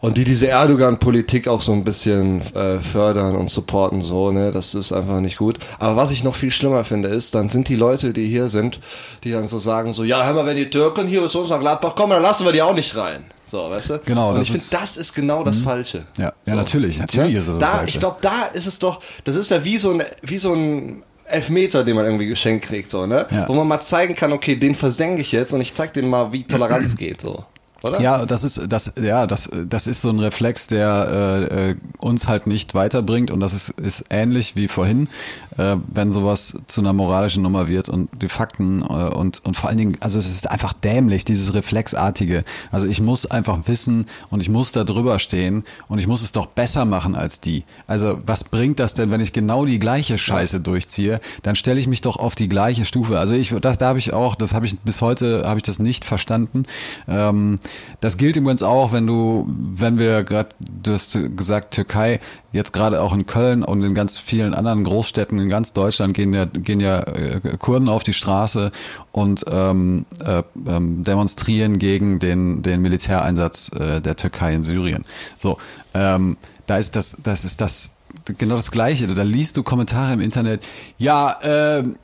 Und die diese Erdogan-Politik auch so ein bisschen äh, fördern und supporten, so, ne, das ist einfach nicht gut. Aber was ich noch viel schlimmer finde, ist, dann sind die Leute, die hier sind, die dann so sagen, so, ja, hör mal, wenn die Türken hier zu uns nach Gladbach kommen, dann lassen wir die auch nicht rein. So, weißt du? Genau, Und das ich finde, das ist genau das Falsche. Ja, ja, natürlich, natürlich Ne? ist es das da, Falsche. Ich glaube, da ist es doch, das ist ja wie so ein, wie so ein Elfmeter, den man irgendwie geschenkt kriegt, so, ne? Ja. Wo man mal zeigen kann, okay, den versenke ich jetzt und ich zeig denen mal, wie Toleranz geht, so. Oder? Ja, das ist das ja das das ist so ein Reflex, der äh, äh, uns halt nicht weiterbringt und das ist ist ähnlich wie vorhin, äh, wenn sowas zu einer moralischen Nummer wird und die Fakten äh, und und vor allen Dingen, also es ist einfach dämlich dieses reflexartige. Also ich muss einfach wissen und ich muss da drüber stehen und ich muss es doch besser machen als die. Also was bringt das denn, wenn ich genau die gleiche Scheiße durchziehe? Dann stelle ich mich doch auf die gleiche Stufe. Also ich das da habe ich auch, das habe ich bis heute habe ich das nicht verstanden. Ähm, das gilt übrigens auch, wenn du, wenn wir gerade, du hast gesagt, Türkei, jetzt gerade auch in Köln und in ganz vielen anderen Großstädten in ganz Deutschland gehen ja, gehen ja äh, Kurden auf die Straße und ähm, äh, ähm, demonstrieren gegen den, den Militäreinsatz äh, der Türkei in Syrien. So, ähm, da ist das, das ist das genau das Gleiche. Da liest du Kommentare im Internet. Ja, ähm,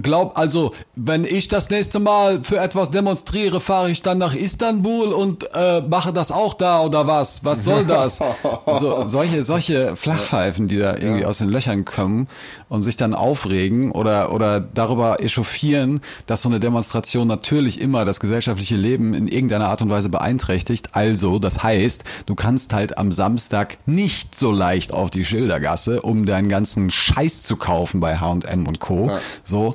Glaub also, wenn ich das nächste Mal für etwas demonstriere, fahre ich dann nach Istanbul und äh, mache das auch da oder was? Was soll das? so, solche solche Flachpfeifen, die da irgendwie aus den Löchern kommen und sich dann aufregen oder oder darüber echauffieren, dass so eine Demonstration natürlich immer das gesellschaftliche Leben in irgendeiner Art und Weise beeinträchtigt. Also, das heißt, du kannst halt am Samstag nicht so leicht auf die Schildergasse, um deinen ganzen Scheiß zu kaufen bei H&M und Co. So,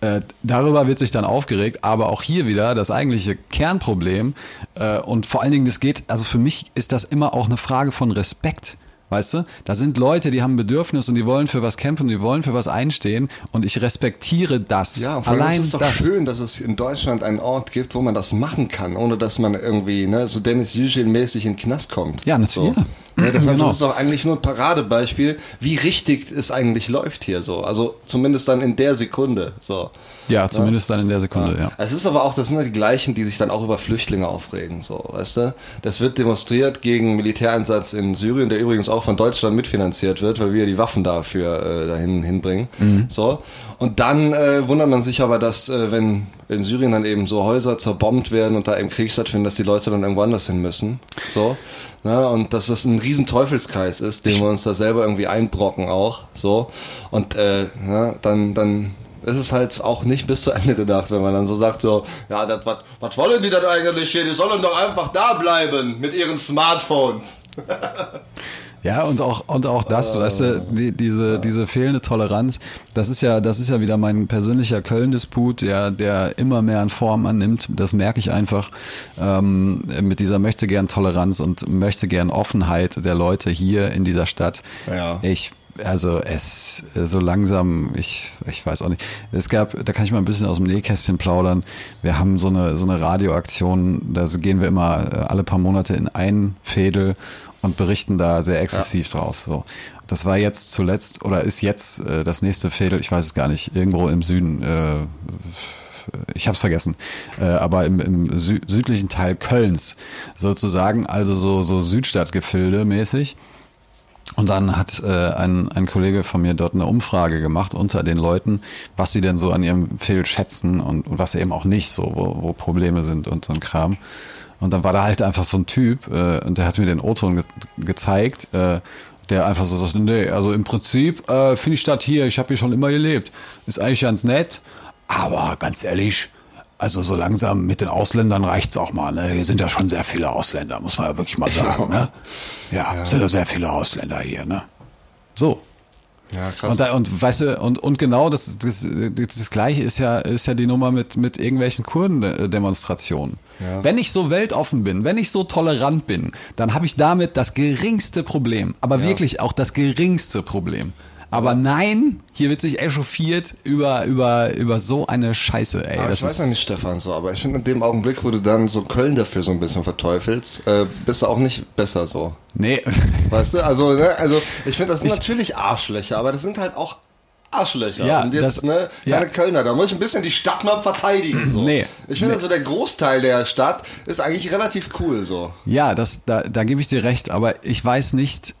äh, darüber wird sich dann aufgeregt, aber auch hier wieder das eigentliche Kernproblem äh, und vor allen Dingen, das geht, also für mich ist das immer auch eine Frage von Respekt. Weißt du, da sind Leute, die haben ein Bedürfnis und die wollen für was kämpfen, die wollen für was einstehen und ich respektiere das. Ja, vor allem Allein ist es doch das. schön, dass es in Deutschland einen Ort gibt, wo man das machen kann, ohne dass man irgendwie ne, so Dennis Yücel-mäßig in den Knast kommt. Ja, natürlich. So. Ja, das, Genau. das ist doch eigentlich nur ein Paradebeispiel, wie richtig es eigentlich läuft hier so. Also zumindest dann in der Sekunde. So. Ja, zumindest dann in der Sekunde, ja. Es ist aber auch, das sind ja die gleichen, die sich dann auch über Flüchtlinge aufregen, so, weißt du? Das wird demonstriert gegen Militäreinsatz in Syrien, der übrigens auch von Deutschland mitfinanziert wird, weil wir die Waffen dafür äh, dahin hinbringen. So. Und dann äh, wundert man sich aber, dass äh, wenn in Syrien dann eben so Häuser zerbombt werden und da eben Krieg stattfindet, dass die Leute dann irgendwo anders hin müssen. So. Ne? Und dass das ein riesen Teufelskreis ist, den wir uns da selber irgendwie einbrocken auch. So. Und äh, ne, dann, dann ist es halt auch nicht bis zu Ende gedacht, wenn man dann so sagt, so, ja, was wollen die denn eigentlich hier? Die sollen doch einfach da bleiben mit ihren Smartphones. Ja, und auch, und auch das, weißt du, die, diese, diese fehlende Toleranz, das ist ja, das ist ja wieder mein persönlicher Köln-Disput, der, der immer mehr an Form annimmt. Das merke ich einfach, ähm, mit dieser möchte gern Toleranz und möchte gern Offenheit der Leute hier in dieser Stadt. Ja. Ich, also es so langsam, ich, ich weiß auch nicht. Es gab, da kann ich mal ein bisschen aus dem Nähkästchen plaudern. Wir haben so eine, so eine Radioaktion, da gehen wir immer äh, alle paar Monate in ein Fädel und berichten da sehr exzessiv draus. So. Das war jetzt zuletzt oder ist jetzt äh, das nächste Fädel, ich weiß es gar nicht, irgendwo im Süden. Äh, ich habe es vergessen, äh, aber im, im sü südlichen Teil Kölns sozusagen, also so, so Südstadtgefilde mäßig. Und dann hat äh, ein, ein Kollege von mir dort eine Umfrage gemacht unter den Leuten, was sie denn so an ihrem Film schätzen und, und was eben auch nicht, so wo, wo Probleme sind und so ein Kram. Und dann war da halt einfach so ein Typ äh, und der hat mir den O-Ton ge gezeigt, äh, der einfach so sagt, nee, also im Prinzip äh, finde ich das hier, ich habe hier schon immer gelebt, ist eigentlich ganz nett, aber ganz ehrlich, Also so langsam mit den Ausländern reicht's auch mal. Ne? Hier sind ja schon sehr viele Ausländer, muss man ja wirklich mal sagen. Ne? Ja, es sind ja sehr viele Ausländer hier. Ne? So. Ja, krass. Und, da, und weißt du, und, und genau das, das, das gleiche ist ja, ist ja die Nummer mit, mit irgendwelchen Kurdendemonstrationen. Ja. Wenn ich so weltoffen bin, wenn ich so tolerant bin, dann habe ich damit das geringste Problem. Aber wirklich auch das geringste Problem. Aber nein, hier wird sich echauffiert über, über, über so eine Scheiße, ey. Aber das ich weiß ja nicht, Stefan, so, aber ich finde in dem Augenblick, wo du dann so Köln dafür so ein bisschen verteufelst, äh, bist du auch nicht besser so. Nee. Weißt du? Also, ne, also ich finde, das sind natürlich Arschlöcher, aber das sind halt auch Arschlöcher. Ja, und jetzt, das- ne, ja. Kölner, da muss ich ein bisschen die Stadt mal verteidigen. So. Nee. Ich finde Nee. also, der Großteil der Stadt ist eigentlich relativ cool so. Ja, das, da, da gebe ich dir recht, aber ich weiß nicht.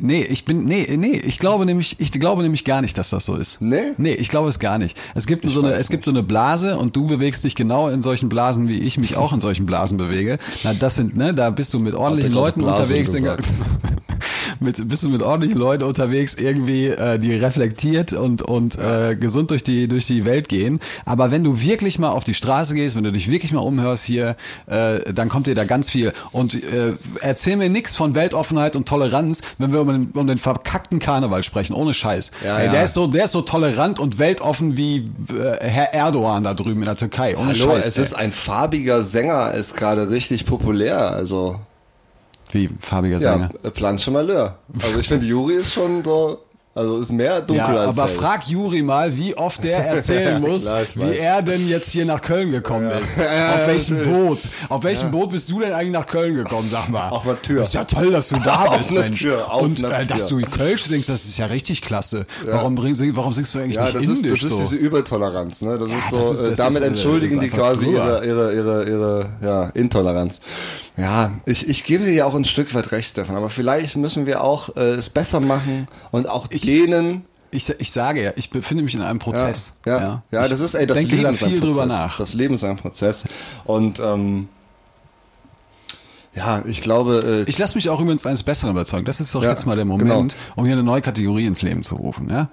Nee, ich bin, nee, nee, ich glaube nämlich, ich glaube nämlich gar nicht, dass das so ist. Nee? Nee, ich glaube es gar nicht. Es gibt so eine, es gibt so eine Blase und du bewegst dich genau in solchen Blasen, wie ich mich auch in solchen Blasen bewege. Na, das sind, ne, da bist du mit ordentlichen Leuten Blasen unterwegs. Mit, bist du mit ordentlichen Leuten unterwegs, irgendwie, äh, die reflektiert und, und äh, gesund durch die, durch die Welt gehen. Aber wenn du wirklich mal auf die Straße gehst, wenn du dich wirklich mal umhörst hier, äh, dann kommt dir da ganz viel. Und äh, erzähl mir nichts von Weltoffenheit und Toleranz, wenn wir um den, um den verkackten Karneval sprechen, ohne Scheiß. Ja, Ey, ja. Der, ist so, der ist so tolerant und weltoffen wie äh, Herr Erdogan da drüben in der Türkei. Ohne Hallo, Scheiß. es ey. ist ein farbiger Sänger, ist gerade richtig populär, also. Wie farbiger Sänger. Ja, Planche Malheur. Also ich finde, Juri ist schon so, also ist mehr dunkel Ja, als aber hell. frag Juri mal, wie oft der erzählen Ja, muss, klar, ich wie er denn jetzt hier nach Köln gekommen ist. Ja, auf welchem. Boot? Auf welchem Boot bist du denn eigentlich nach Köln gekommen, sag mal? Auf einer Tür. Ist ja toll, dass du da Auf bist, einer Mensch. Tür, auf Und äh, dass du. Kölsch singst, das ist ja richtig klasse. Warum, warum singst du eigentlich Ja, nicht das ist, das indisch ist so? diese Übertoleranz, ne? Das ist so, das ist- das damit ist, entschuldigen die quasi ihre, ihre, ihre, ihre ja, Intoleranz. Ja, ich, ich gebe dir ja auch ein Stück weit recht, Stefan, aber vielleicht müssen wir auch äh, es besser machen und auch denen. ich, ich sage ja, ich befinde mich in einem Prozess. Ja, ja, ja, Ich das ist, ey, das denke Leben da ist ein viel Prozess. drüber nach. Das Leben ist ein Prozess. Und ähm, ja, ich glaube, äh, Ich lasse mich auch übrigens eines Besseren überzeugen. Das ist doch Ja, jetzt mal der Moment, genau. um hier eine neue Kategorie ins Leben zu rufen. Ja?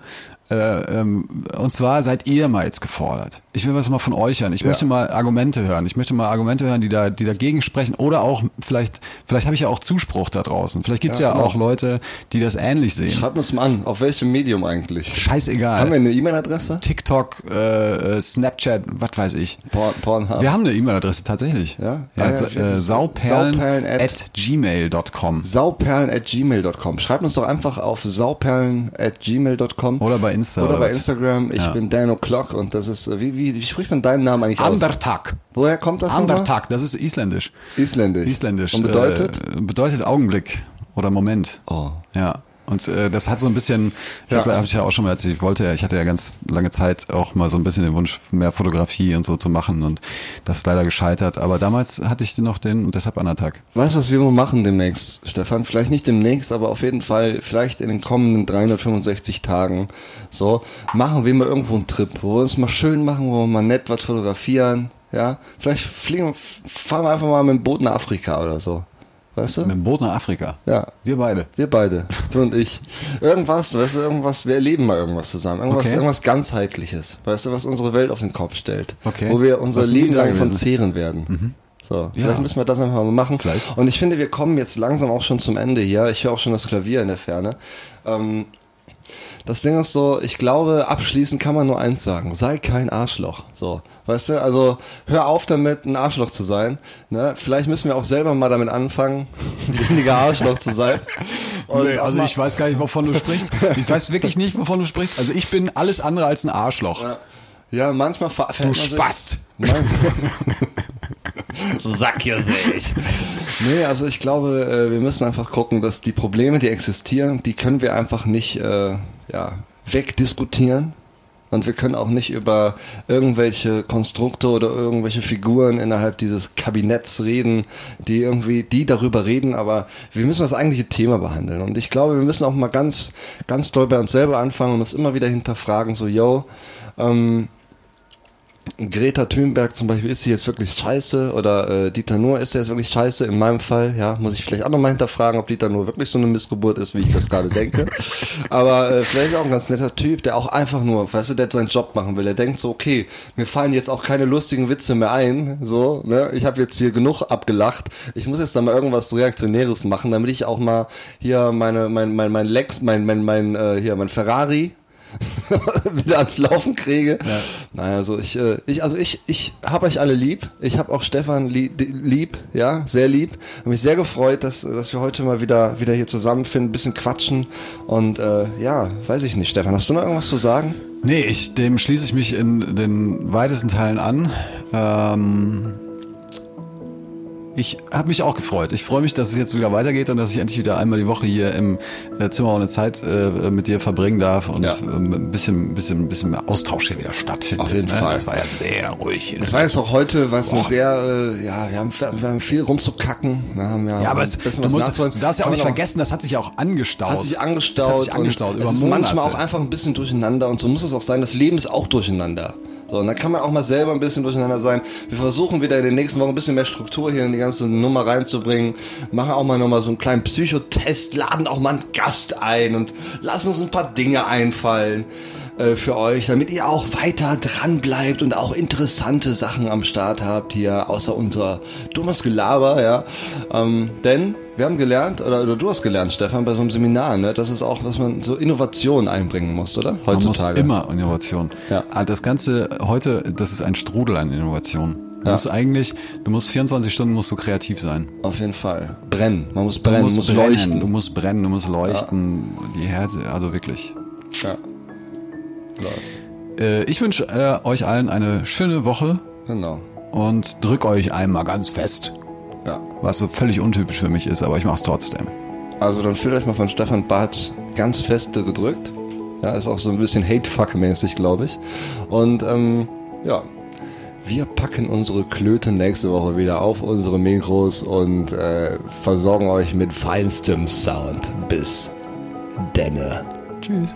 Äh, ähm, und zwar seid ihr mal jetzt gefordert. Ich will was mal von euch hören. Ich möchte mal Argumente hören. Ich möchte mal Argumente hören, die da, die dagegen sprechen. Oder auch vielleicht, vielleicht habe ich ja auch Zuspruch da draußen. Vielleicht gibt's ja, Ja, genau. auch Leute, die das ähnlich sehen. schreibt uns mal an, auf welchem Medium eigentlich? Scheißegal. Haben wir eine E-Mail-Adresse? TikTok, äh, äh, Snapchat, was weiß ich. Porn, Pornhub. Wir haben eine E-Mail-Adresse tatsächlich. Ja? ja, Ah, ja, äh, sauperlen, Sauperlen at- at gmail.com. sauperlen at gmail.com. Schreibt uns doch einfach auf sauperlen at gmail.com. Oder bei Insta Oder oder bei was? Instagram. Ich Ja. bin Dan O'Clock und das ist, äh, wie, wie, wie spricht man deinen Namen eigentlich aus? Andertag. Woher kommt das? Andertag, das ist isländisch. Isländisch. Isländisch. Und bedeutet? Äh, bedeutet Augenblick oder Moment. Oh. Ja. Und äh, das hat so ein bisschen, ich habe hab ich ja auch schon mal erzählt, ich wollte ja, ich hatte ja ganz lange Zeit auch mal so ein bisschen den Wunsch, mehr Fotografie und so zu machen und das ist leider gescheitert. Aber damals hatte ich noch den und deshalb Andertag. Weißt du, was wir mal machen demnächst, Stefan? Vielleicht nicht demnächst, aber auf jeden Fall, vielleicht in den kommenden 365 Tagen, so, machen wir mal irgendwo einen Trip, wo wir uns mal schön machen, wo wir mal nett was fotografieren, ja? Vielleicht fliegen, fahren wir einfach mal mit dem Boot nach Afrika oder so. Weißt du? Mit dem Boot nach Afrika. Ja. Wir beide. Wir beide, du und ich. Irgendwas, weißt du, irgendwas, wir erleben mal irgendwas zusammen. Irgendwas, Okay. irgendwas ganzheitliches. Weißt du, was unsere Welt auf den Kopf stellt. Okay. Wo wir unser Was Leben lang von zehren werden. So, vielleicht Ja. müssen wir das einfach mal machen. Vielleicht. Und ich finde, wir kommen jetzt langsam auch schon zum Ende hier. Ich höre auch schon das Klavier in der Ferne. Ähm, das Ding ist so, ich glaube, abschließend kann man nur eins sagen. Sei kein Arschloch. So. Weißt du, also hör auf damit, ein Arschloch zu sein. Ne? Vielleicht müssen wir auch selber mal damit anfangen, weniger Arschloch zu sein. Und Nee, also ich weiß gar nicht, wovon du sprichst. Ich weiß wirklich nicht, wovon du sprichst. Also ich bin alles andere als ein Arschloch. Ja, manchmal ver- Du fällt man sich- Spast. Nein. Sack hier sich. Nee, also ich glaube, äh, wir müssen einfach gucken, dass die Probleme, die existieren, die können wir einfach nicht äh, ja, wegdiskutieren. Und wir können auch nicht über irgendwelche Konstrukte oder irgendwelche Figuren innerhalb dieses Kabinetts reden, die irgendwie, die darüber reden, aber wir müssen das eigentliche Thema behandeln. Und ich glaube, wir müssen auch mal ganz, ganz doll bei uns selber anfangen und uns immer wieder hinterfragen, so, yo, ähm, Greta Thunberg zum Beispiel, ist sie jetzt wirklich scheiße? Oder äh, Dieter Nuhr, ist jetzt wirklich scheiße? In meinem Fall, ja, muss ich vielleicht auch nochmal hinterfragen, ob Dieter Nuhr wirklich so eine Missgeburt ist, wie ich das gerade denke. Aber äh, vielleicht auch ein ganz netter Typ, der auch einfach nur, weißt du, der seinen Job machen will. Der denkt so, okay, mir fallen jetzt auch keine lustigen Witze mehr ein. So, ne? Ich habe jetzt hier genug abgelacht. Ich muss jetzt da mal irgendwas Reaktionäres machen, damit ich auch mal hier meine, mein, mein, mein Lex, mein, mein, mein, äh, hier, mein Ferrari wieder ans Laufen kriege. Ja. Naja, also ich, äh, ich, also ich, ich habe euch alle lieb. Ich habe auch Stefan lieb, lieb, ja, sehr lieb. Habe mich sehr gefreut, dass, dass wir heute mal wieder, wieder hier zusammenfinden, ein bisschen quatschen. Und äh, ja, weiß ich nicht, Stefan, hast du noch irgendwas zu sagen? Nee, ich, dem schließe ich mich in den weitesten Teilen an. Ähm, ich habe mich auch gefreut. Ich freue mich, dass es jetzt wieder weitergeht und dass ich endlich wieder einmal die Woche hier im äh, Zimmer ohne Zeit äh, mit dir verbringen darf und ja. ähm, ein bisschen, bisschen, bisschen mehr Austausch hier wieder stattfindet. Auf jeden ne? Fall. Das war ja sehr ruhig. Das war jetzt auch heute, was eine sehr, äh, ja, wir haben, wir haben viel rumzukacken. Wir haben ja, ja aber es, du, musst, du darfst ja auch nicht vergessen, das hat sich ja auch angestaut. Hat sich angestaut. Das hat sich angestaut über es ist Monate. manchmal auch einfach ein bisschen durcheinander und so muss es auch sein. Das Leben ist auch durcheinander. So, und dann kann man auch mal selber ein bisschen durcheinander sein. Wir versuchen wieder in den nächsten Wochen ein bisschen mehr Struktur hier in die ganze Nummer reinzubringen. Machen auch mal nochmal so einen kleinen Psychotest, laden auch mal einen Gast ein und lassen uns ein paar Dinge einfallen äh, für euch, damit ihr auch weiter dran bleibt und auch interessante Sachen am Start habt hier, außer unser dummes Gelaber, ja. Ähm, denn wir haben gelernt, oder, oder, du hast gelernt, Stefan, bei so einem Seminar, ne, dass es auch, dass man so Innovation einbringen muss, oder? Heutzutage. Man muss immer Innovation. Ja. Ah, das Ganze heute, das ist ein Strudel an Innovation. Du ja. musst eigentlich, du musst 24 Stunden musst du kreativ sein. Auf jeden Fall. Brennen. Man muss brennen, du musst, brennen, leuchten. Du musst brennen, du musst leuchten. Ja. Die Herze, also wirklich. Ja. Äh, ich wünsche äh, euch allen eine schöne Woche. Genau. Und drück euch einmal ganz fest. Ja. Was so völlig untypisch für mich ist, aber ich mach's trotzdem. Also dann fühlt euch mal von Stefan Barth ganz fest gedrückt. Ja, ist auch so ein bisschen Hate-Fuck-mäßig, glaube ich. Und ähm, ja, wir packen unsere Klöte nächste Woche wieder auf unsere Mikros und äh, versorgen euch mit feinstem Sound. Bis denne. Tschüss.